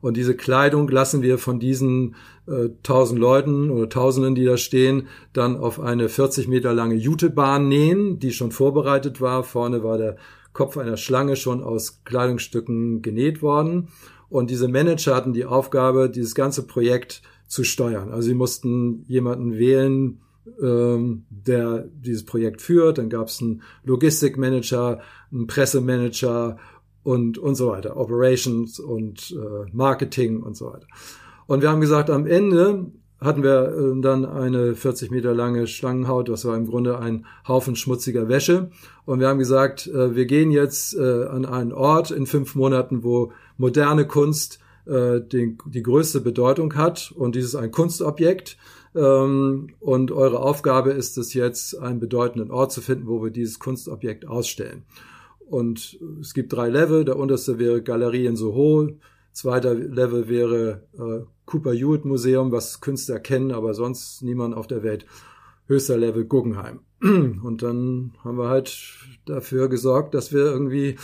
Und diese Kleidung lassen wir von diesen äh, tausend äh, Leuten oder Tausenden, die da stehen, dann auf eine 40 Meter lange Jutebahn nähen, die schon vorbereitet war. Vorne war der Kopf einer Schlange schon aus Kleidungsstücken genäht worden. Und diese Manager hatten die Aufgabe, dieses ganze Projekt zu steuern. Also sie mussten jemanden wählen, ähm, der dieses Projekt führt. Dann gab es einen Logistikmanager, einen Pressemanager und, und so weiter, Operations und äh, Marketing und so weiter. Und wir haben gesagt, am Ende hatten wir äh, dann eine 40 Meter lange Schlangenhaut, das war im Grunde ein Haufen schmutziger Wäsche. Und wir haben gesagt, äh, wir gehen jetzt äh, an einen Ort in fünf Monaten, wo moderne Kunst äh, die, größte Bedeutung hat. Und dieses ist ein Kunstobjekt. Ähm, und eure Aufgabe ist es jetzt, einen bedeutenden Ort zu finden, wo wir dieses Kunstobjekt ausstellen. Und es gibt drei Level. Der unterste wäre Galerie in Soho. Zweiter Level wäre äh, Cooper Hewitt Museum, was Künstler kennen, aber sonst niemand auf der Welt. Höchster Level Guggenheim. (clears throat) Und dann haben wir halt dafür gesorgt, dass wir irgendwie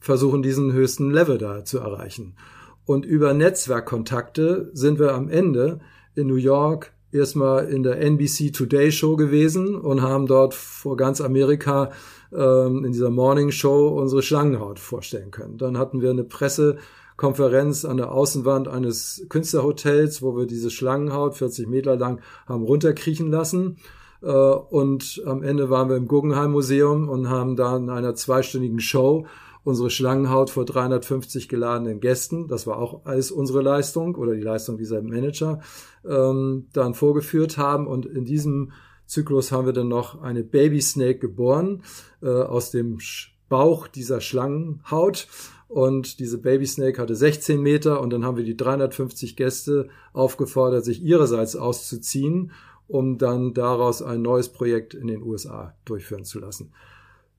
versuchen, diesen höchsten Level da zu erreichen. Und über Netzwerkkontakte sind wir am Ende in New York erstmal in der NBC Today Show gewesen und haben dort vor ganz Amerika ähm, in dieser Morning Show unsere Schlangenhaut vorstellen können. Dann hatten wir eine Pressekonferenz an der Außenwand eines Künstlerhotels, wo wir diese Schlangenhaut 40 Meter lang haben runterkriechen lassen. Äh, und am Ende waren wir im Guggenheim Museum und haben da in einer zweistündigen Show unsere Schlangenhaut vor 350 geladenen Gästen, das war auch alles unsere Leistung oder die Leistung dieser Manager, ähm, dann vorgeführt haben. Und in diesem Zyklus haben wir dann noch eine Baby Snake geboren äh, aus dem Bauch dieser Schlangenhaut. Und diese Baby Snake hatte 16 Meter und dann haben wir die 350 Gäste aufgefordert, sich ihrerseits auszuziehen, um dann daraus ein neues Projekt in den USA durchführen zu lassen.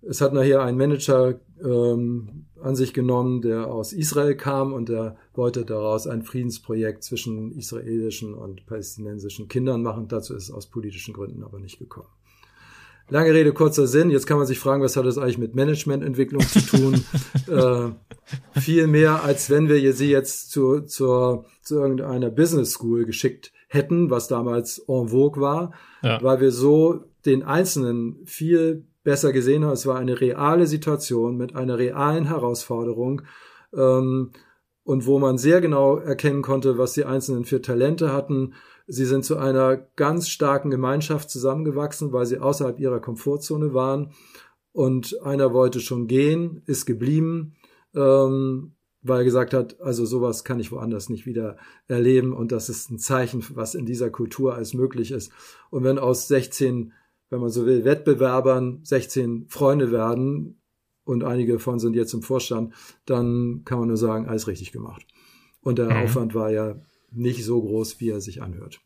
Es hat nachher ein Manager ähm, an sich genommen, der aus Israel kam und der wollte daraus ein Friedensprojekt zwischen israelischen und palästinensischen Kindern machen. Dazu ist es aus politischen Gründen aber nicht gekommen. Lange Rede, kurzer Sinn. Jetzt kann man sich fragen, was hat das eigentlich mit Managemententwicklung zu tun? (laughs) äh, viel mehr, als wenn wir sie jetzt zu, zur, zu irgendeiner Business School geschickt hätten, was damals en vogue war, ja. weil wir so den Einzelnen viel besser gesehen haben. Es war eine reale Situation mit einer realen Herausforderung ähm, und wo man sehr genau erkennen konnte, was die Einzelnen für Talente hatten, Sie sind zu einer ganz starken Gemeinschaft zusammengewachsen, weil sie außerhalb ihrer Komfortzone waren. Und einer wollte schon gehen, ist geblieben, ähm, weil er gesagt hat, also sowas kann ich woanders nicht wieder erleben. Und das ist ein Zeichen, was in dieser Kultur als möglich ist. Und wenn aus 16, wenn man so will, Wettbewerbern 16 Freunde werden, und einige davon sind jetzt im Vorstand, dann kann man nur sagen, alles richtig gemacht. Und der mhm. Aufwand war ja nicht so groß, wie er sich anhört.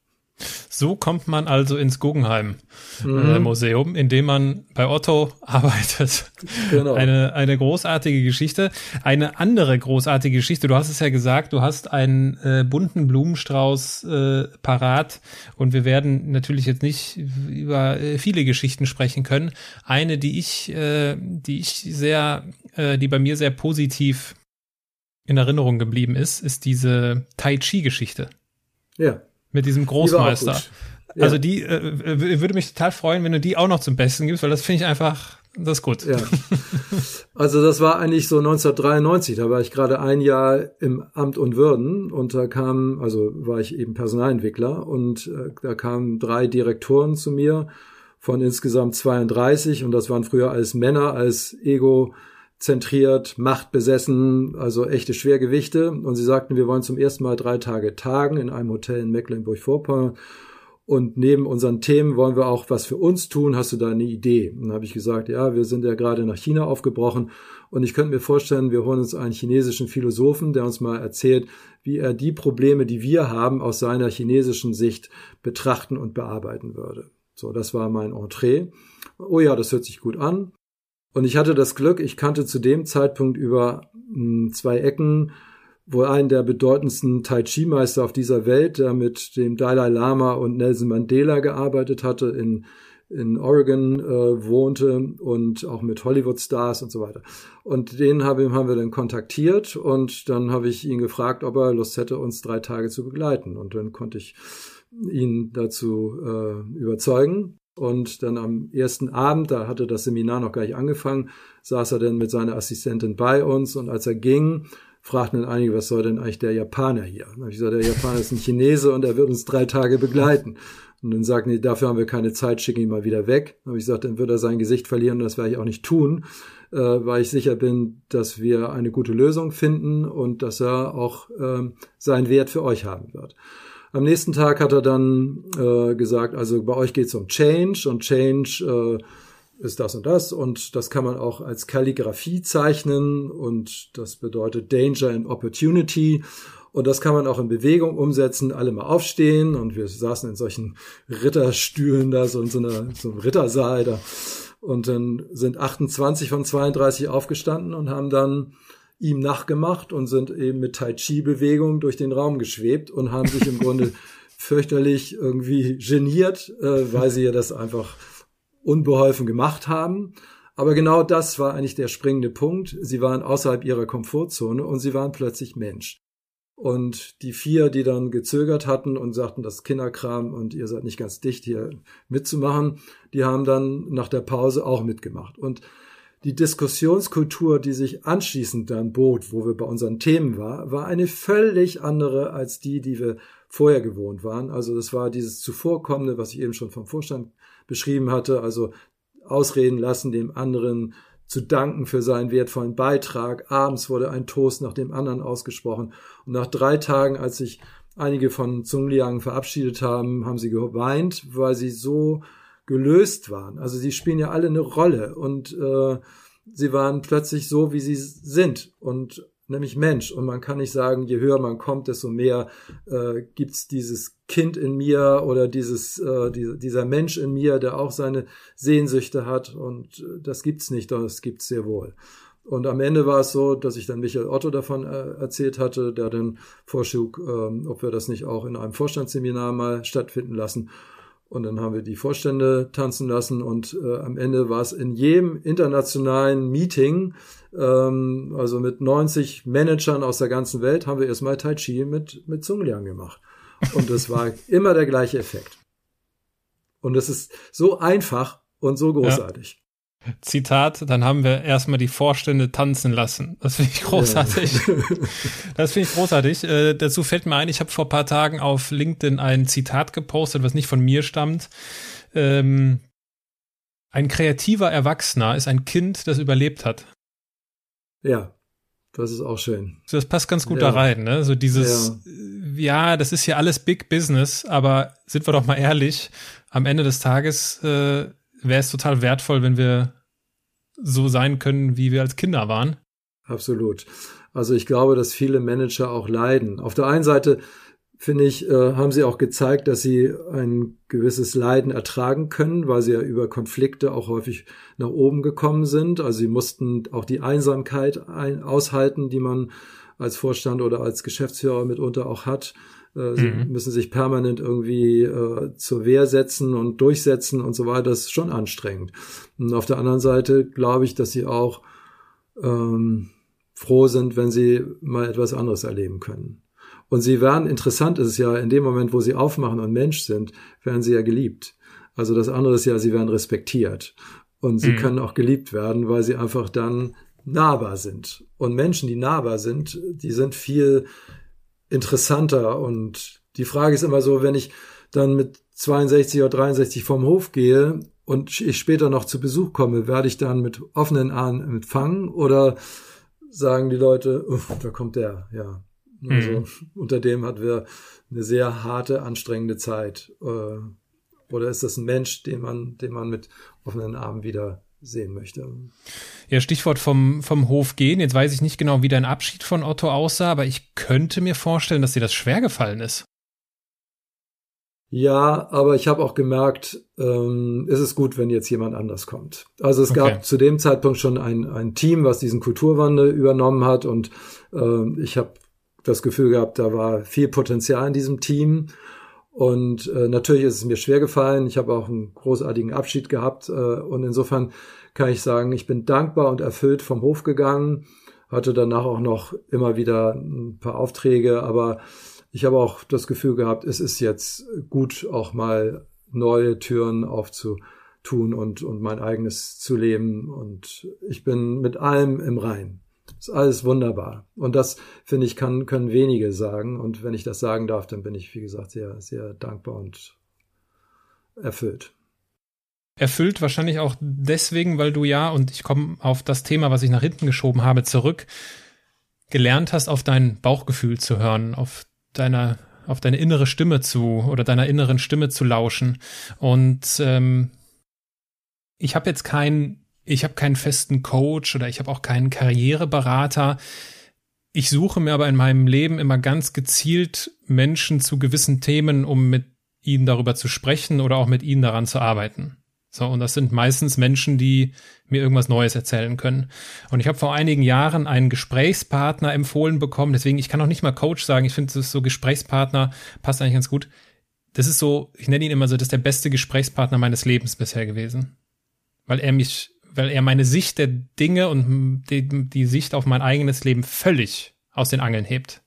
So kommt man also ins Guggenheim mhm. äh, Museum, indem man bei Otto (laughs) arbeitet. Genau. Eine, eine großartige Geschichte. Eine andere großartige Geschichte. Du hast es ja gesagt, du hast einen äh, bunten Blumenstrauß äh, parat und wir werden natürlich jetzt nicht über äh, viele Geschichten sprechen können. Eine, die ich, äh, die ich sehr, äh, die bei mir sehr positiv in Erinnerung geblieben ist, ist diese Tai Chi-Geschichte. Ja. Mit diesem Großmeister. Die ja. Also die äh, würde mich total freuen, wenn du die auch noch zum Besten gibst, weil das finde ich einfach, das ist gut. Ja. Also das war eigentlich so 1993, da war ich gerade ein Jahr im Amt und Würden und da kam, also war ich eben Personalentwickler und äh, da kamen drei Direktoren zu mir von insgesamt 32 und das waren früher alles Männer als Ego zentriert, machtbesessen, also echte Schwergewichte. Und sie sagten, wir wollen zum ersten Mal drei Tage tagen in einem Hotel in Mecklenburg-Vorpommern. Und neben unseren Themen wollen wir auch was für uns tun. Hast du da eine Idee? Und dann habe ich gesagt, ja, wir sind ja gerade nach China aufgebrochen. Und ich könnte mir vorstellen, wir holen uns einen chinesischen Philosophen, der uns mal erzählt, wie er die Probleme, die wir haben, aus seiner chinesischen Sicht betrachten und bearbeiten würde. So, das war mein Entree. Oh ja, das hört sich gut an. Und ich hatte das Glück, ich kannte zu dem Zeitpunkt über mh, hm, zwei Ecken wohl einen der bedeutendsten Tai Chi Meister auf dieser Welt, der mit dem Dalai Lama und Nelson Mandela gearbeitet hatte, in, in Oregon äh, wohnte und auch mit Hollywood Stars und so weiter. Und den haben, haben wir dann kontaktiert und dann habe ich ihn gefragt, ob er Lust hätte, uns drei Tage zu begleiten. Und dann konnte ich ihn dazu äh, überzeugen. Und dann am ersten Abend, da hatte das Seminar noch gar nicht angefangen, saß er dann mit seiner Assistentin bei uns und als er ging, fragten dann einige, was soll denn eigentlich der Japaner hier? Dann habe ich gesagt, der Japaner ist ein Chinese und er wird uns drei Tage begleiten. Und dann sagten die, dafür haben wir keine Zeit, schicken ihn mal wieder weg. Dann habe ich gesagt, dann wird er sein Gesicht verlieren und das werde ich auch nicht tun, äh, weil ich sicher bin, dass wir eine gute Lösung finden und dass er auch äh, seinen Wert für euch haben wird. Am nächsten Tag hat er dann äh, gesagt, also bei euch geht es um Change und Change äh, ist das und das und das kann man auch als Kalligraphie zeichnen und das bedeutet Danger and Opportunity und das kann man auch in Bewegung umsetzen, alle mal aufstehen und wir saßen in solchen Ritterstühlen da, so in so, einer, so einem Rittersaal da und dann sind 28 von 32 aufgestanden und haben dann ihm nachgemacht und sind eben mit Tai Chi-Bewegungen durch den Raum geschwebt und haben sich im Grunde (laughs) fürchterlich irgendwie geniert, äh, weil sie ja das einfach unbeholfen gemacht haben. Aber genau das war eigentlich der springende Punkt. Sie waren außerhalb ihrer Komfortzone und sie waren plötzlich Mensch. Und die vier, die dann gezögert hatten und sagten, das Kinderkram und ihr seid nicht ganz dicht hier mitzumachen, die haben dann nach der Pause auch mitgemacht. Und die Diskussionskultur, die sich anschließend dann bot, wo wir bei unseren Themen war, war eine völlig andere als die, die wir vorher gewohnt waren. Also das war dieses Zuvorkommende, was ich eben schon vom Vorstand beschrieben hatte, also ausreden lassen, dem anderen zu danken für seinen wertvollen Beitrag. Abends wurde ein Toast nach dem anderen ausgesprochen. Und nach drei Tagen, als sich einige von Zungliang verabschiedet haben, haben sie geweint, weil sie so gelöst waren. Also sie spielen ja alle eine Rolle und äh, sie waren plötzlich so, wie sie sind. Und nämlich Mensch. Und man kann nicht sagen, je höher man kommt, desto mehr äh, gibt's dieses Kind in mir oder dieses äh, die, dieser Mensch in mir, der auch seine Sehnsüchte hat. Und äh, das gibt's nicht, doch es gibt's sehr wohl. Und am Ende war es so, dass ich dann Michael Otto davon äh, erzählt hatte, der dann vorschlug, ähm, ob wir das nicht auch in einem Vorstandsseminar mal stattfinden lassen. Und dann haben wir die Vorstände tanzen lassen und äh, am Ende war es in jedem internationalen Meeting, ähm, also mit 90 Managern aus der ganzen Welt, haben wir erstmal Tai Chi mit, mit Zungliang gemacht. Und es war (laughs) immer der gleiche Effekt. Und es ist so einfach und so großartig. Zitat, dann haben wir erstmal die Vorstände tanzen lassen. Das finde ich großartig. Ja. (laughs) Das finde ich großartig. Äh, dazu fällt mir ein, ich habe vor paar Tagen auf LinkedIn ein Zitat gepostet, was nicht von mir stammt. Ähm, ein kreativer Erwachsener ist ein Kind, das überlebt hat. Ja, das ist auch schön. So, das passt ganz gut ja. da rein, ne? So dieses, ja. ja. das ist ja alles Big Business, aber sind wir doch mal ehrlich, am Ende des Tages äh, wäre es total wertvoll, wenn wir so sein können, wie wir als Kinder waren. Absolut. Also ich glaube, dass viele Manager auch leiden. Auf der einen Seite finde ich, äh, haben sie auch gezeigt, dass sie ein gewisses Leiden ertragen können, weil sie ja über Konflikte auch häufig nach oben gekommen sind. Also sie mussten auch die Einsamkeit ein aushalten, die man als Vorstand oder als Geschäftsführer mitunter auch hat. Äh, sie mhm. müssen sich permanent irgendwie äh, zur Wehr setzen und durchsetzen und so weiter. Das ist schon anstrengend. Und auf der anderen Seite glaube ich, dass sie auch ähm, froh sind, wenn sie mal etwas anderes erleben können. Und sie werden, interessant ist es ja, in dem Moment, wo sie aufmachen und Mensch sind, werden sie ja geliebt. Also das andere ist ja, sie werden respektiert. Und sie mhm. können auch geliebt werden, weil sie einfach dann nahbar sind. Und Menschen, die nahbar sind, die sind viel interessanter. Und die Frage ist immer so, wenn ich dann mit 62 oder 63 vom Hof gehe und ich später noch zu Besuch komme, werde ich dann mit offenen Armen empfangen oder sagen die Leute, da kommt der, ja. Also mhm. unter dem hatten wir eine sehr harte, anstrengende Zeit. Äh, oder ist das ein Mensch, den man, den man mit offenen Armen wieder sehen möchte. Ja, Stichwort vom, vom Hof gehen. Jetzt weiß ich nicht genau, wie dein Abschied von Otto aussah, aber ich könnte mir vorstellen, dass dir das schwer gefallen ist. Ja, aber ich habe auch gemerkt, ähm, ist es gut, wenn jetzt jemand anders kommt. Also es okay. gab zu dem Zeitpunkt schon ein, ein Team, was diesen Kulturwandel übernommen hat und äh, ich habe das Gefühl gehabt, da war viel Potenzial in diesem Team und äh, natürlich ist es mir schwer gefallen. Ich habe auch einen großartigen Abschied gehabt. Äh, und insofern kann ich sagen, ich bin dankbar und erfüllt vom Hof gegangen. Hatte danach auch noch immer wieder ein paar Aufträge, aber ich habe auch das Gefühl gehabt, es ist jetzt gut, auch mal neue Türen aufzutun und, und mein eigenes zu leben. Und ich bin mit allem im Rein. Ist alles wunderbar. Und das, finde ich, kann, können wenige sagen. Und wenn ich das sagen darf, dann bin ich, wie gesagt, sehr, sehr dankbar und erfüllt. Erfüllt wahrscheinlich auch deswegen, weil du ja, und ich komme auf das Thema, was ich nach hinten geschoben habe, zurück, gelernt hast, auf dein Bauchgefühl zu hören, auf deiner, auf deine innere Stimme zu oder deiner inneren Stimme zu lauschen. Und ähm, ich habe jetzt kein ich habe keinen festen Coach oder ich habe auch keinen Karriereberater. Ich suche mir aber in meinem Leben immer ganz gezielt Menschen zu gewissen Themen, um mit ihnen darüber zu sprechen oder auch mit ihnen daran zu arbeiten. So, und das sind meistens Menschen, die mir irgendwas Neues erzählen können. Und ich habe vor einigen Jahren einen Gesprächspartner empfohlen bekommen, deswegen, ich kann auch nicht mal Coach sagen, ich finde, so Gesprächspartner passt eigentlich ganz gut. Das ist so, ich nenne ihn immer so, das ist der beste Gesprächspartner meines Lebens bisher gewesen. Weil er mich weil er meine Sicht der Dinge und die, die Sicht auf mein eigenes Leben völlig aus den Angeln hebt.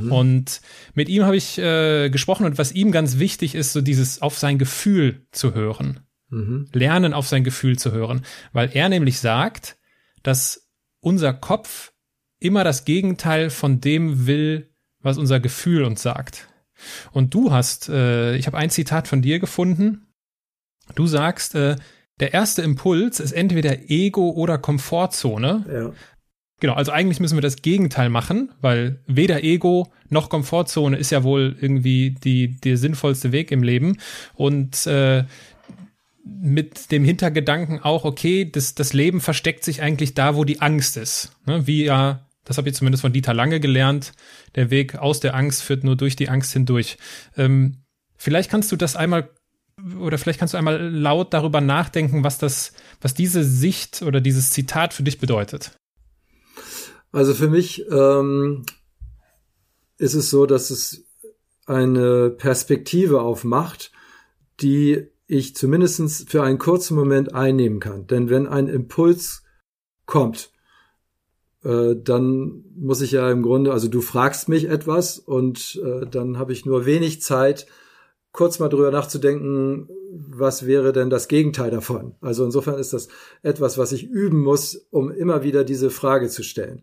Mhm. Und mit ihm habe ich äh, gesprochen und was ihm ganz wichtig ist, so dieses auf sein Gefühl zu hören. Mhm. Lernen auf sein Gefühl zu hören. Weil er nämlich sagt, dass unser Kopf immer das Gegenteil von dem will, was unser Gefühl uns sagt. Und du hast, äh, ich habe ein Zitat von dir gefunden. Du sagst, äh, der erste Impuls ist entweder Ego oder Komfortzone. Ja. Genau, also eigentlich müssen wir das Gegenteil machen, weil weder Ego noch Komfortzone ist ja wohl irgendwie die, der sinnvollste Weg im Leben. Und äh, mit dem Hintergedanken auch, okay, das, das Leben versteckt sich eigentlich da, wo die Angst ist. Ne? Wie ja Das habe ich zumindest von Dieter Lange gelernt. Der Weg aus der Angst führt nur durch die Angst hindurch. Ähm, vielleicht kannst du das einmal oder vielleicht kannst du einmal laut darüber nachdenken, was das, was diese Sicht oder dieses Zitat für dich bedeutet. Also für mich ähm, ist es so, dass es eine Perspektive auf Macht, die ich zumindest für einen kurzen Moment einnehmen kann. Denn wenn ein Impuls kommt, äh, dann muss ich ja im Grunde, also du fragst mich etwas und äh, dann habe ich nur wenig Zeit, kurz mal drüber nachzudenken, was wäre denn das Gegenteil davon? Also insofern ist das etwas, was ich üben muss, um immer wieder diese Frage zu stellen.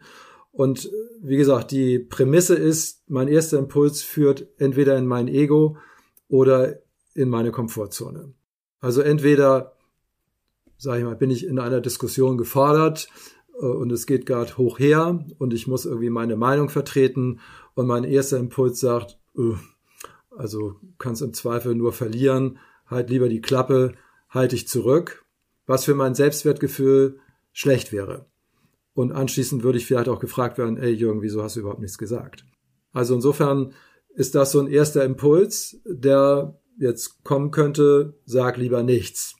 Und wie gesagt, die Prämisse ist, mein erster Impuls führt entweder in mein Ego oder in meine Komfortzone. Also entweder, sage ich mal, bin ich in einer Diskussion gefordert äh, und es geht gerade hoch her und ich muss irgendwie meine Meinung vertreten und mein erster Impuls sagt, äh, also kannst im Zweifel nur verlieren, halt lieber die Klappe, halte ich zurück, was für mein Selbstwertgefühl schlecht wäre. Und anschließend würde ich vielleicht auch gefragt werden, ey Jürgen, wieso hast du überhaupt nichts gesagt? Also insofern ist das so ein erster Impuls, der jetzt kommen könnte, sag lieber nichts.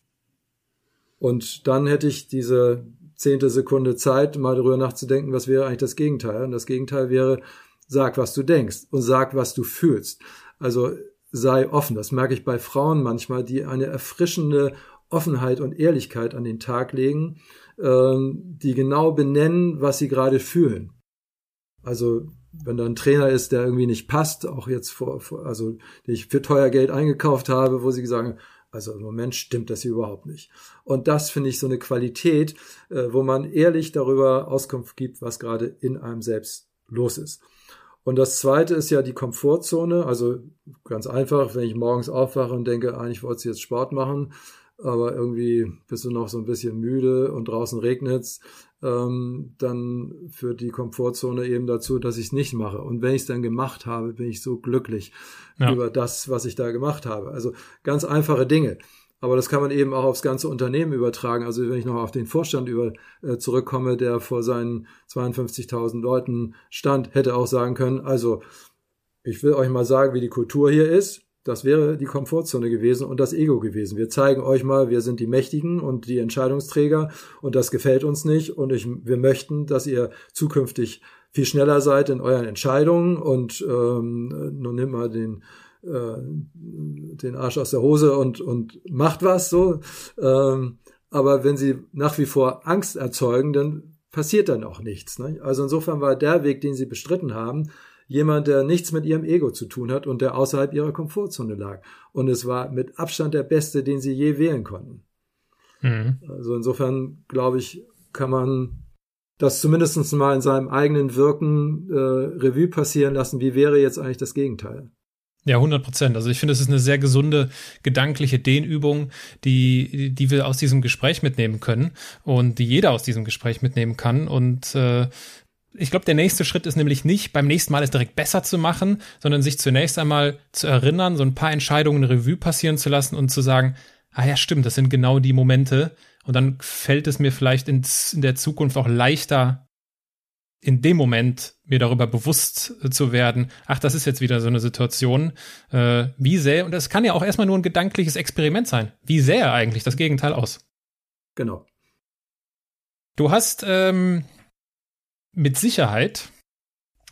Und dann hätte ich diese zehnte Sekunde Zeit, mal darüber nachzudenken, was wäre eigentlich das Gegenteil. Und das Gegenteil wäre, sag, was du denkst und sag, was du fühlst. Also sei offen. Das merke ich bei Frauen manchmal, die eine erfrischende Offenheit und Ehrlichkeit an den Tag legen, ähm, die genau benennen, was sie gerade fühlen. Also wenn da ein Trainer ist, der irgendwie nicht passt, auch jetzt vor, also den ich für teuer Geld eingekauft habe, wo sie haben, also im Moment stimmt das hier überhaupt nicht. Und das finde ich so eine Qualität, äh, wo man ehrlich darüber Auskunft gibt, was gerade in einem selbst los ist. Und das zweite ist ja die Komfortzone. Also ganz einfach, wenn ich morgens aufwache und denke, eigentlich wollte ich jetzt Sport machen, aber irgendwie bist du noch so ein bisschen müde und draußen regnet's, ähm, dann führt die Komfortzone eben dazu, dass ich es nicht mache. Und wenn ich es dann gemacht habe, bin ich so glücklich ja. über das, was ich da gemacht habe. Also ganz einfache Dinge. Aber das kann man eben auch aufs ganze Unternehmen übertragen. Also wenn ich noch auf den Vorstand über, äh, zurückkomme, der vor seinen 52.000 Leuten stand, hätte auch sagen können, also ich will euch mal sagen, wie die Kultur hier ist. Das wäre die Komfortzone gewesen und das Ego gewesen. Wir zeigen euch mal, wir sind die Mächtigen und die Entscheidungsträger und das gefällt uns nicht und ich, wir möchten, dass ihr zukünftig viel schneller seid in euren Entscheidungen und ähm, nun nimm mal den äh, den Arsch aus der Hose und, und macht was so. Ähm, aber wenn sie nach wie vor Angst erzeugen, dann passiert dann auch nichts. Ne? Also insofern war der Weg, den sie bestritten haben, jemand, der nichts mit ihrem Ego zu tun hat und der außerhalb ihrer Komfortzone lag. Und es war mit Abstand der beste, den sie je wählen konnten. Mhm. Also insofern glaube ich, kann man das zumindest mal in seinem eigenen Wirken äh, Revue passieren lassen. Wie wäre jetzt eigentlich das Gegenteil? Ja, 100 Prozent. Also ich finde, es ist eine sehr gesunde gedankliche Dehnübung, die, die wir aus diesem Gespräch mitnehmen können und die jeder aus diesem Gespräch mitnehmen kann. Und äh, ich glaube, der nächste Schritt ist nämlich nicht, beim nächsten Mal es direkt besser zu machen, sondern sich zunächst einmal zu erinnern, so ein paar Entscheidungen Revue passieren zu lassen und zu sagen, ah ja, stimmt, das sind genau die Momente. Und dann fällt es mir vielleicht in, in der Zukunft auch leichter, in dem Moment mir darüber bewusst äh, zu werden, ach, das ist jetzt wieder so eine Situation, äh, wie sähe, und das kann ja auch erstmal nur ein gedankliches Experiment sein, wie sähe eigentlich das Gegenteil aus? Genau. Du hast ähm, mit Sicherheit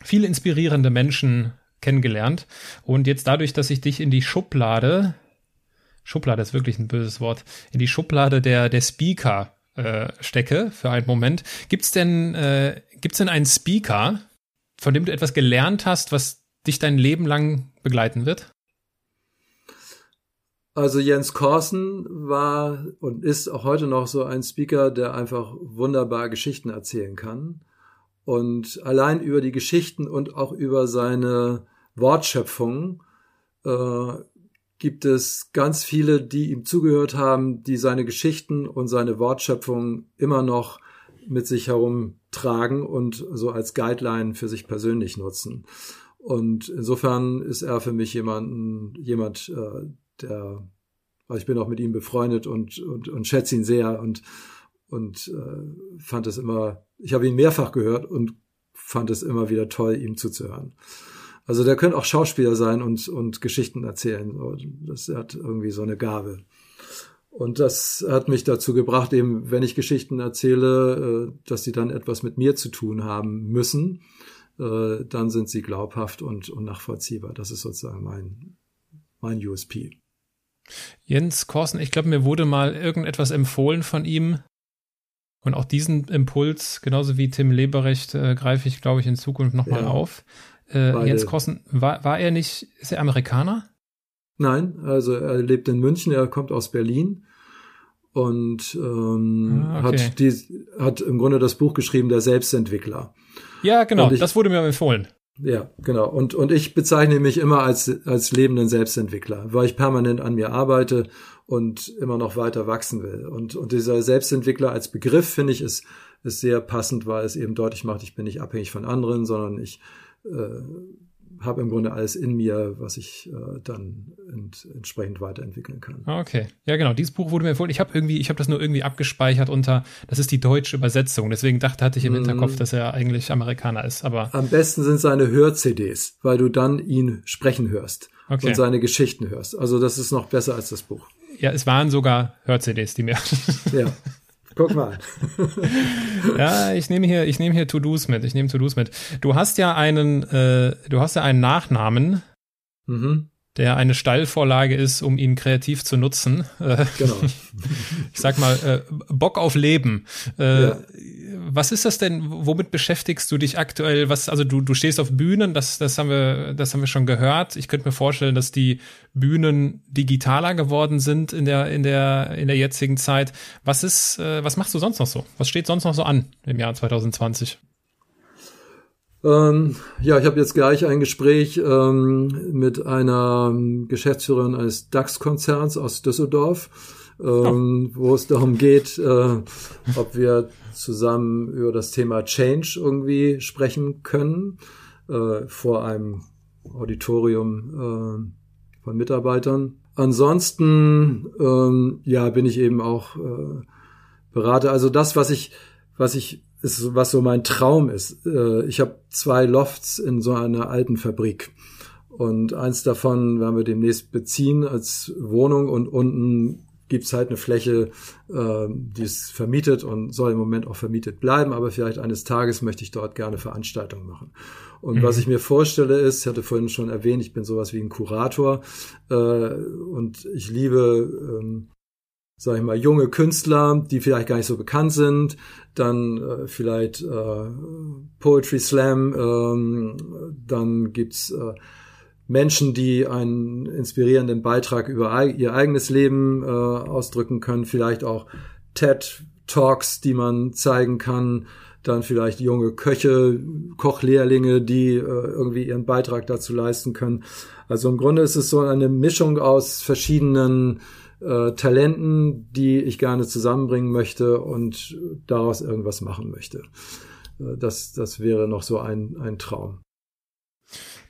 viele inspirierende Menschen kennengelernt und jetzt dadurch, dass ich dich in die Schublade, Schublade ist wirklich ein böses Wort, in die Schublade der, der Speaker äh, stecke für einen Moment. Gibt's denn, äh, gibt's denn einen Speaker, von dem du etwas gelernt hast, was dich dein Leben lang begleiten wird? Also Jens Korsen war und ist auch heute noch so ein Speaker, der einfach wunderbar Geschichten erzählen kann. Und allein über die Geschichten und auch über seine Wortschöpfung äh, gibt es ganz viele, die ihm zugehört haben, die seine Geschichten und seine Wortschöpfung immer noch mit sich herumtragen und so als Guideline für sich persönlich nutzen. Und insofern ist er für mich jemanden, jemand, äh, der, also ich bin auch mit ihm befreundet und, und, und schätze ihn sehr und, und äh, fand es immer, ich habe ihn mehrfach gehört und fand es immer wieder toll, ihm zuzuhören. Also der könnte auch Schauspieler sein und, und Geschichten erzählen. Das hat irgendwie so eine Gabe. Und das hat mich dazu gebracht, eben, wenn ich Geschichten erzähle, äh, dass sie dann etwas mit mir zu tun haben müssen, äh, dann sind sie glaubhaft und, und nachvollziehbar. Das ist sozusagen mein, mein USP. Jens Korsen, ich glaube, mir wurde mal irgendetwas empfohlen von ihm. Und auch diesen Impuls, genauso wie Tim Leberecht, äh, greife ich, glaube ich, in Zukunft nochmal ja, auf. Äh, Jens Korsen, war, war er nicht, ist er Amerikaner? Nein, also er lebt in München, er kommt aus Berlin und ähm, ah, okay. hat, die, hat im Grunde das Buch geschrieben, der Selbstentwickler. Ja, genau, ich, das wurde mir empfohlen. Ja, genau. Und, und ich bezeichne mich immer als, als lebenden Selbstentwickler, weil ich permanent an mir arbeite und immer noch weiter wachsen will. Und, und dieser Selbstentwickler als Begriff, finde ich, ist, ist sehr passend, weil es eben deutlich macht, ich bin nicht abhängig von anderen, sondern ich äh, habe im Grunde alles in mir, was ich äh, dann ent, entsprechend weiterentwickeln kann. Ah, okay. Ja, genau. Dieses Buch wurde mir empfohlen. Ich habe irgendwie, ich habe das nur irgendwie abgespeichert unter, das ist die deutsche Übersetzung. Deswegen dachte, hatte ich im mm. Hinterkopf, dass er eigentlich Amerikaner ist. Aber am besten sind seine Hör-CDs, weil du dann ihn sprechen hörst okay. und seine Geschichten hörst. Also das ist noch besser als das Buch. Ja, es waren sogar Hör-CDs, die mir. ja. (laughs) Guck mal. (laughs) ja, ich nehme hier, ich nehme hier To-Dos mit. Ich nehme To-Dos mit. Du hast ja einen, äh, du hast ja einen Nachnamen, mhm. Der eine Steilvorlage ist, um ihn kreativ zu nutzen. Äh, genau. (laughs) ich sag mal, äh, Bock auf Leben. Äh, ja was ist das denn? Womit beschäftigst du dich aktuell? Was, also du, du stehst auf Bühnen, das, das haben wir, das haben wir schon gehört. Ich könnte mir vorstellen, dass die Bühnen digitaler geworden sind in der, in der, in der jetzigen Zeit. Was ist, äh, was machst du sonst noch so? Was steht sonst noch so an im Jahr 2020? Ähm, ja, ich habe jetzt gleich ein Gespräch ähm, mit einer Geschäftsführerin eines DAX-Konzerns aus Düsseldorf ähm, wo es darum geht, äh, ob wir zusammen über das Thema Change irgendwie sprechen können äh, vor einem Auditorium äh, von Mitarbeitern. Ansonsten ähm, ja bin ich eben auch äh, Berater. Also das, was ich was ich ist, was so mein Traum ist. Äh, ich habe zwei Lofts in so einer alten Fabrik. Und eins davon werden wir demnächst beziehen als Wohnung und unten gibt's halt eine Fläche, äh, die ist vermietet und soll im Moment auch vermietet bleiben, aber vielleicht eines Tages möchte ich dort gerne Veranstaltungen machen. Und mhm. was ich mir vorstelle ist, ich hatte vorhin schon erwähnt, ich bin sowas wie ein Kurator äh, und ich liebe, ähm, sag ich mal, junge Künstler, die vielleicht gar nicht so bekannt sind, dann äh, vielleicht äh, Poetry Slam, ähm, dann gibt's äh, Menschen, die einen inspirierenden Beitrag über ihr eigenes Leben äh, ausdrücken können, vielleicht auch TED Talks, die man zeigen kann, dann vielleicht junge Köche, Kochlehrlinge, die äh, irgendwie ihren Beitrag dazu leisten können. Also im Grunde ist es so eine Mischung aus verschiedenen äh, Talenten, die ich gerne zusammenbringen möchte und daraus irgendwas machen möchte. Äh, das, das wäre noch so ein, ein Traum.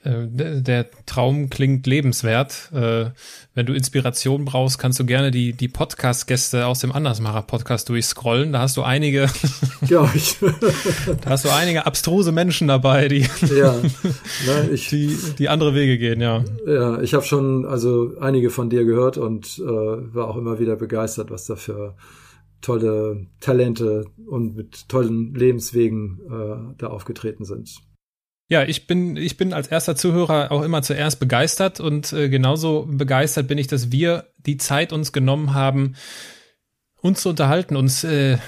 Äh, der Traum klingt lebenswert. Äh, wenn du Inspiration brauchst, kannst du gerne die, die Podcast-Gäste aus dem Andersmacher-Podcast durchscrollen. Da hast du einige, (laughs) ja, ich. (laughs) da hast du einige abstruse Menschen dabei, die, ja, (laughs) na, ich, die, die andere Wege gehen, ja. Ja, ich habe schon also einige von dir gehört und äh, war auch immer wieder begeistert, was da für tolle Talente und mit tollen Lebenswegen äh, da aufgetreten sind. Ja, ich bin, ich bin als erster Zuhörer auch immer zuerst begeistert und äh, genauso begeistert bin ich, dass wir die Zeit uns genommen haben, uns zu unterhalten, uns äh,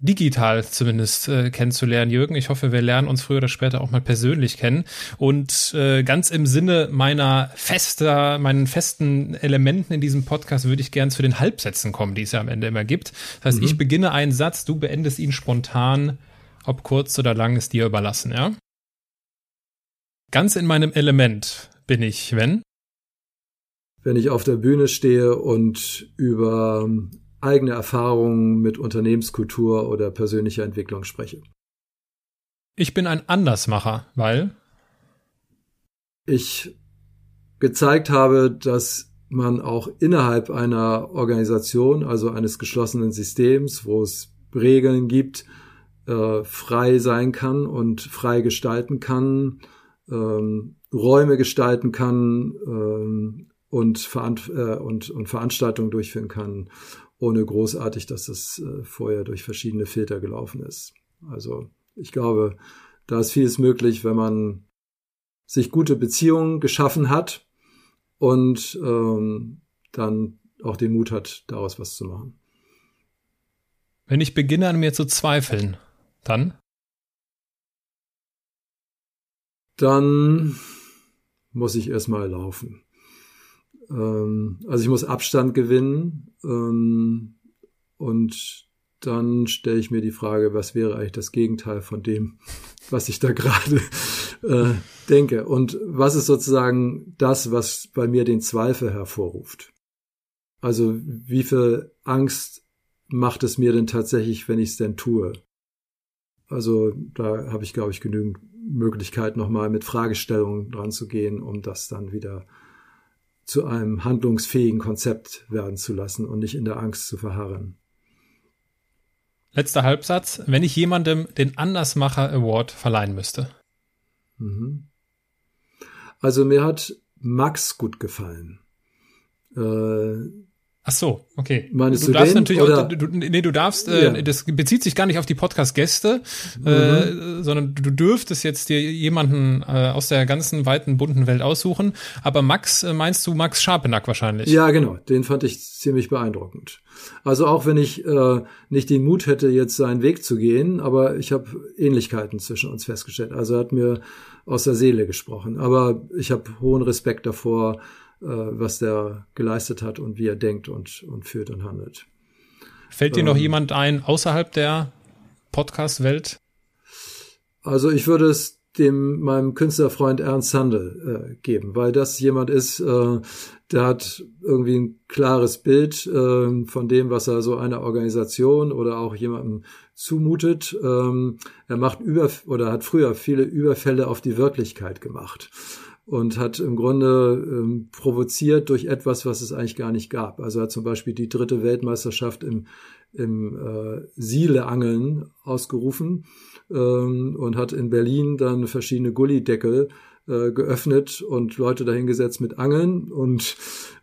digital zumindest äh, kennenzulernen, Jürgen. Ich hoffe, wir lernen uns früher oder später auch mal persönlich kennen. Und äh, ganz im Sinne meiner fester, meinen festen Elementen in diesem Podcast würde ich gern zu den Halbsätzen kommen, die es ja am Ende immer gibt. Das heißt, mhm. ich beginne einen Satz, du beendest ihn spontan, ob kurz oder lang ist dir überlassen, ja? Ganz in meinem Element bin ich, wenn? Wenn ich auf der Bühne stehe und über ähm, eigene Erfahrungen mit Unternehmenskultur oder persönlicher Entwicklung spreche. Ich bin ein Andersmacher, weil ich gezeigt habe, dass man auch innerhalb einer Organisation, also eines geschlossenen Systems, wo es Regeln gibt, äh, frei sein kann und frei gestalten kann, ähm, Räume gestalten kann ähm, und, Veran äh, und, und Veranstaltungen durchführen kann, ohne großartig, dass es äh, vorher durch verschiedene Filter gelaufen ist. Also ich glaube, da ist vieles möglich, wenn man sich gute Beziehungen geschaffen hat und ähm, dann auch den Mut hat, daraus was zu machen. Wenn ich beginne an mir zu zweifeln, dann? Dann muss ich erstmal laufen. Ähm, also ich muss Abstand gewinnen ähm, und dann stelle ich mir die Frage, was wäre eigentlich das Gegenteil von dem, was ich da (laughs) gerade äh, denke? Und was ist sozusagen das, was bei mir den Zweifel hervorruft? Also wie viel Angst macht es mir denn tatsächlich, wenn ich es denn tue? Also da habe ich, glaube ich, genügend Möglichkeit, nochmal mit Fragestellungen dran zu gehen, um das dann wieder zu einem handlungsfähigen Konzept werden zu lassen und nicht in der Angst zu verharren. Letzter Halbsatz. Wenn ich jemandem den Andersmacher Award verleihen müsste. Mhm. Also mir hat Max gut gefallen. Äh, Ach so, okay. Meinst du, du darfst natürlich oder? auch, du, nee, du darfst, äh, ja. äh, das bezieht sich gar nicht auf die Podcast-Gäste, mhm. äh, sondern du dürftest jetzt dir jemanden äh, aus der ganzen weiten, bunten Welt aussuchen. Aber Max, äh, meinst du Max Scharpenack wahrscheinlich? Ja, genau. Den fand ich ziemlich beeindruckend. Also auch wenn ich äh, nicht den Mut hätte, jetzt seinen Weg zu gehen, aber ich habe Ähnlichkeiten zwischen uns festgestellt. Also er hat mir aus der Seele gesprochen. Aber ich habe hohen Respekt davor, äh, was der geleistet hat und wie er denkt und, und führt und handelt. Fällt dir ähm, noch jemand ein außerhalb der Podcast-Welt? Also ich würde es dem meinem Künstlerfreund Ernst Handel äh, geben, weil das jemand ist, äh, der hat irgendwie ein klares Bild äh, von dem, was er so einer Organisation oder auch jemandem zumutet. Ähm, er macht über oder hat früher viele Überfälle auf die Wirklichkeit gemacht und hat im Grunde ähm, provoziert durch etwas, was es eigentlich gar nicht gab. Also hat zum Beispiel die dritte Weltmeisterschaft im, im äh, Sieleangeln ausgerufen ähm, und hat in Berlin dann verschiedene Gullideckel äh, geöffnet und Leute dahingesetzt mit Angeln und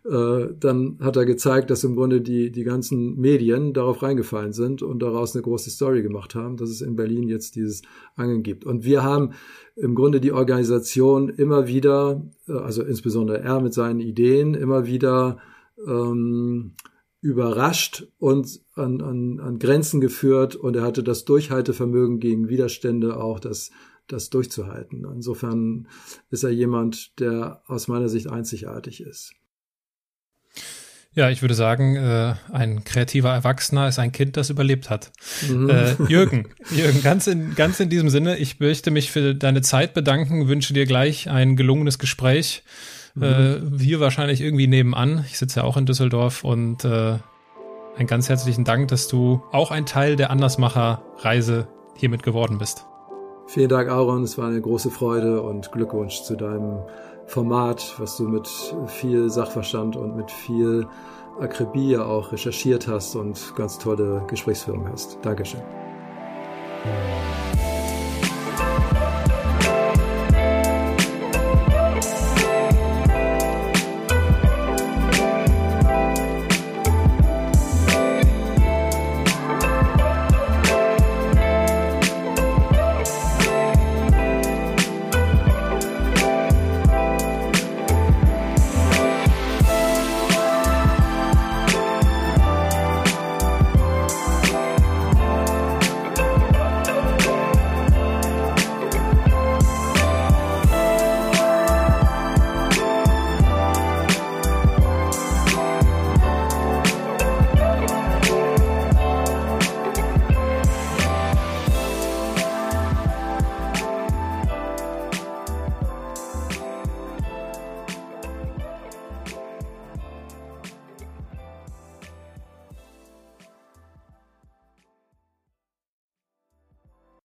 äh, dann hat er gezeigt, dass im Grunde die, die ganzen Medien darauf reingefallen sind und daraus eine große Story gemacht haben, dass es in Berlin jetzt dieses Angeln gibt. Und wir haben im Grunde die Organisation immer wieder, äh, also insbesondere er mit seinen Ideen, immer wieder ähm, überrascht und an, an, an Grenzen geführt und er hatte das Durchhaltevermögen gegen Widerstände auch, das, das durchzuhalten. Insofern ist er jemand, der aus meiner Sicht einzigartig ist. Ja, ich würde sagen, äh, ein kreativer Erwachsener ist ein Kind, das überlebt hat. Mhm. Äh, (laughs) Jürgen, Jürgen, ganz in, ganz in diesem Sinne, ich möchte mich für deine Zeit bedanken, wünsche dir gleich ein gelungenes Gespräch. Mhm. Äh, hier wahrscheinlich irgendwie nebenan. Ich sitze ja auch in Düsseldorf und äh, einen ganz herzlichen Dank, dass du auch ein Teil der Andersmacher-Reise hiermit geworden bist. Vielen Dank, Aaron. Es war eine große Freude und Glückwunsch zu deinem Format, was du mit viel Sachverstand und mit viel Akribie auch recherchiert hast und ganz tolle Gesprächsführung hast. Dankeschön.